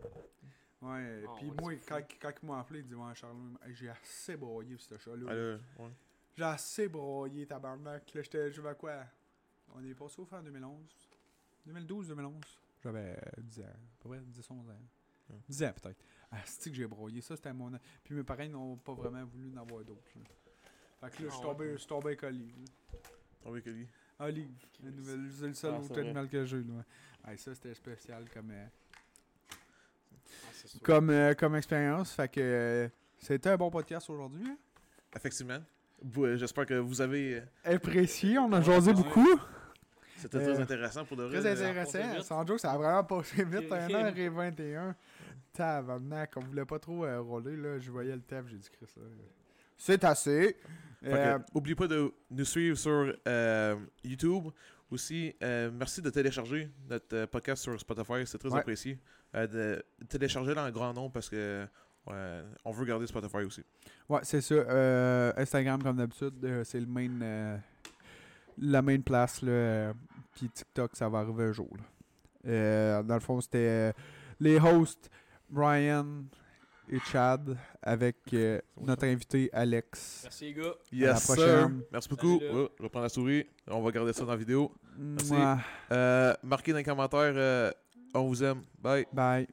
Ouais, Ah puis moi, quand, quand il m'a appelé, il dit Ouais, Charles, j'ai assez broyé pour ce chat-là. Ah, ouais. J'ai assez broyé, tabarnak. Là, j'étais, je vais quoi? On est passé au fin en 2011 2012, 2011. J'avais euh, 10 ans, à peu près 10, 11 ans. Hmm. 10 ans peut-être. Ah, c'est que j'ai broyé. Ça, c'était mon. Puis mes parents n'ont pas vraiment voulu en avoir d'autres. là. Fait que là, je suis Ah ouais. tombé, je suis tombé avec Olive. Tombé. Olive, la nouvelle, c'est le seul Ah, autre animal que j'ai. Ah, ça, c'était spécial comme, euh, Ah, comme, euh, comme expérience. Fait que euh, c'était un bon podcast aujourd'hui. hein. Effectivement. Euh, J'espère que vous avez. Apprécié, on a Ouais, jasé ouais. beaucoup. C'était Euh, très intéressant pour de vrai. Très intéressant. Sans joke, ça a vraiment passé vite. [LAUGHS] Ok. 1h21. Tabarnak, on voulait pas trop euh, rouler. Là. Je voyais le taf, j'ai dit Chris. là. C'est assez. Que, Euh, Oubliez pas de nous suivre sur euh, YouTube. Aussi, euh, merci de télécharger notre euh, podcast sur Spotify, c'est très Ouais. apprécié. De télécharger dans un grand nombre parce que ouais, on veut garder Spotify aussi. ouais, c'est ça. Instagram, comme d'habitude, c'est le main, la main place. Là, Puis TikTok, ça va arriver un jour. là. Dans le fond, c'était les hosts Brian et Chad avec euh, notre invité Alex. Merci, les gars. Yes, la sir. prochaine. Merci beaucoup. Ouais, je vais prendre la souris. On va garder ça dans la vidéo. Merci. Euh, marquez dans les commentaires. euh, on vous aime. Bye. Bye.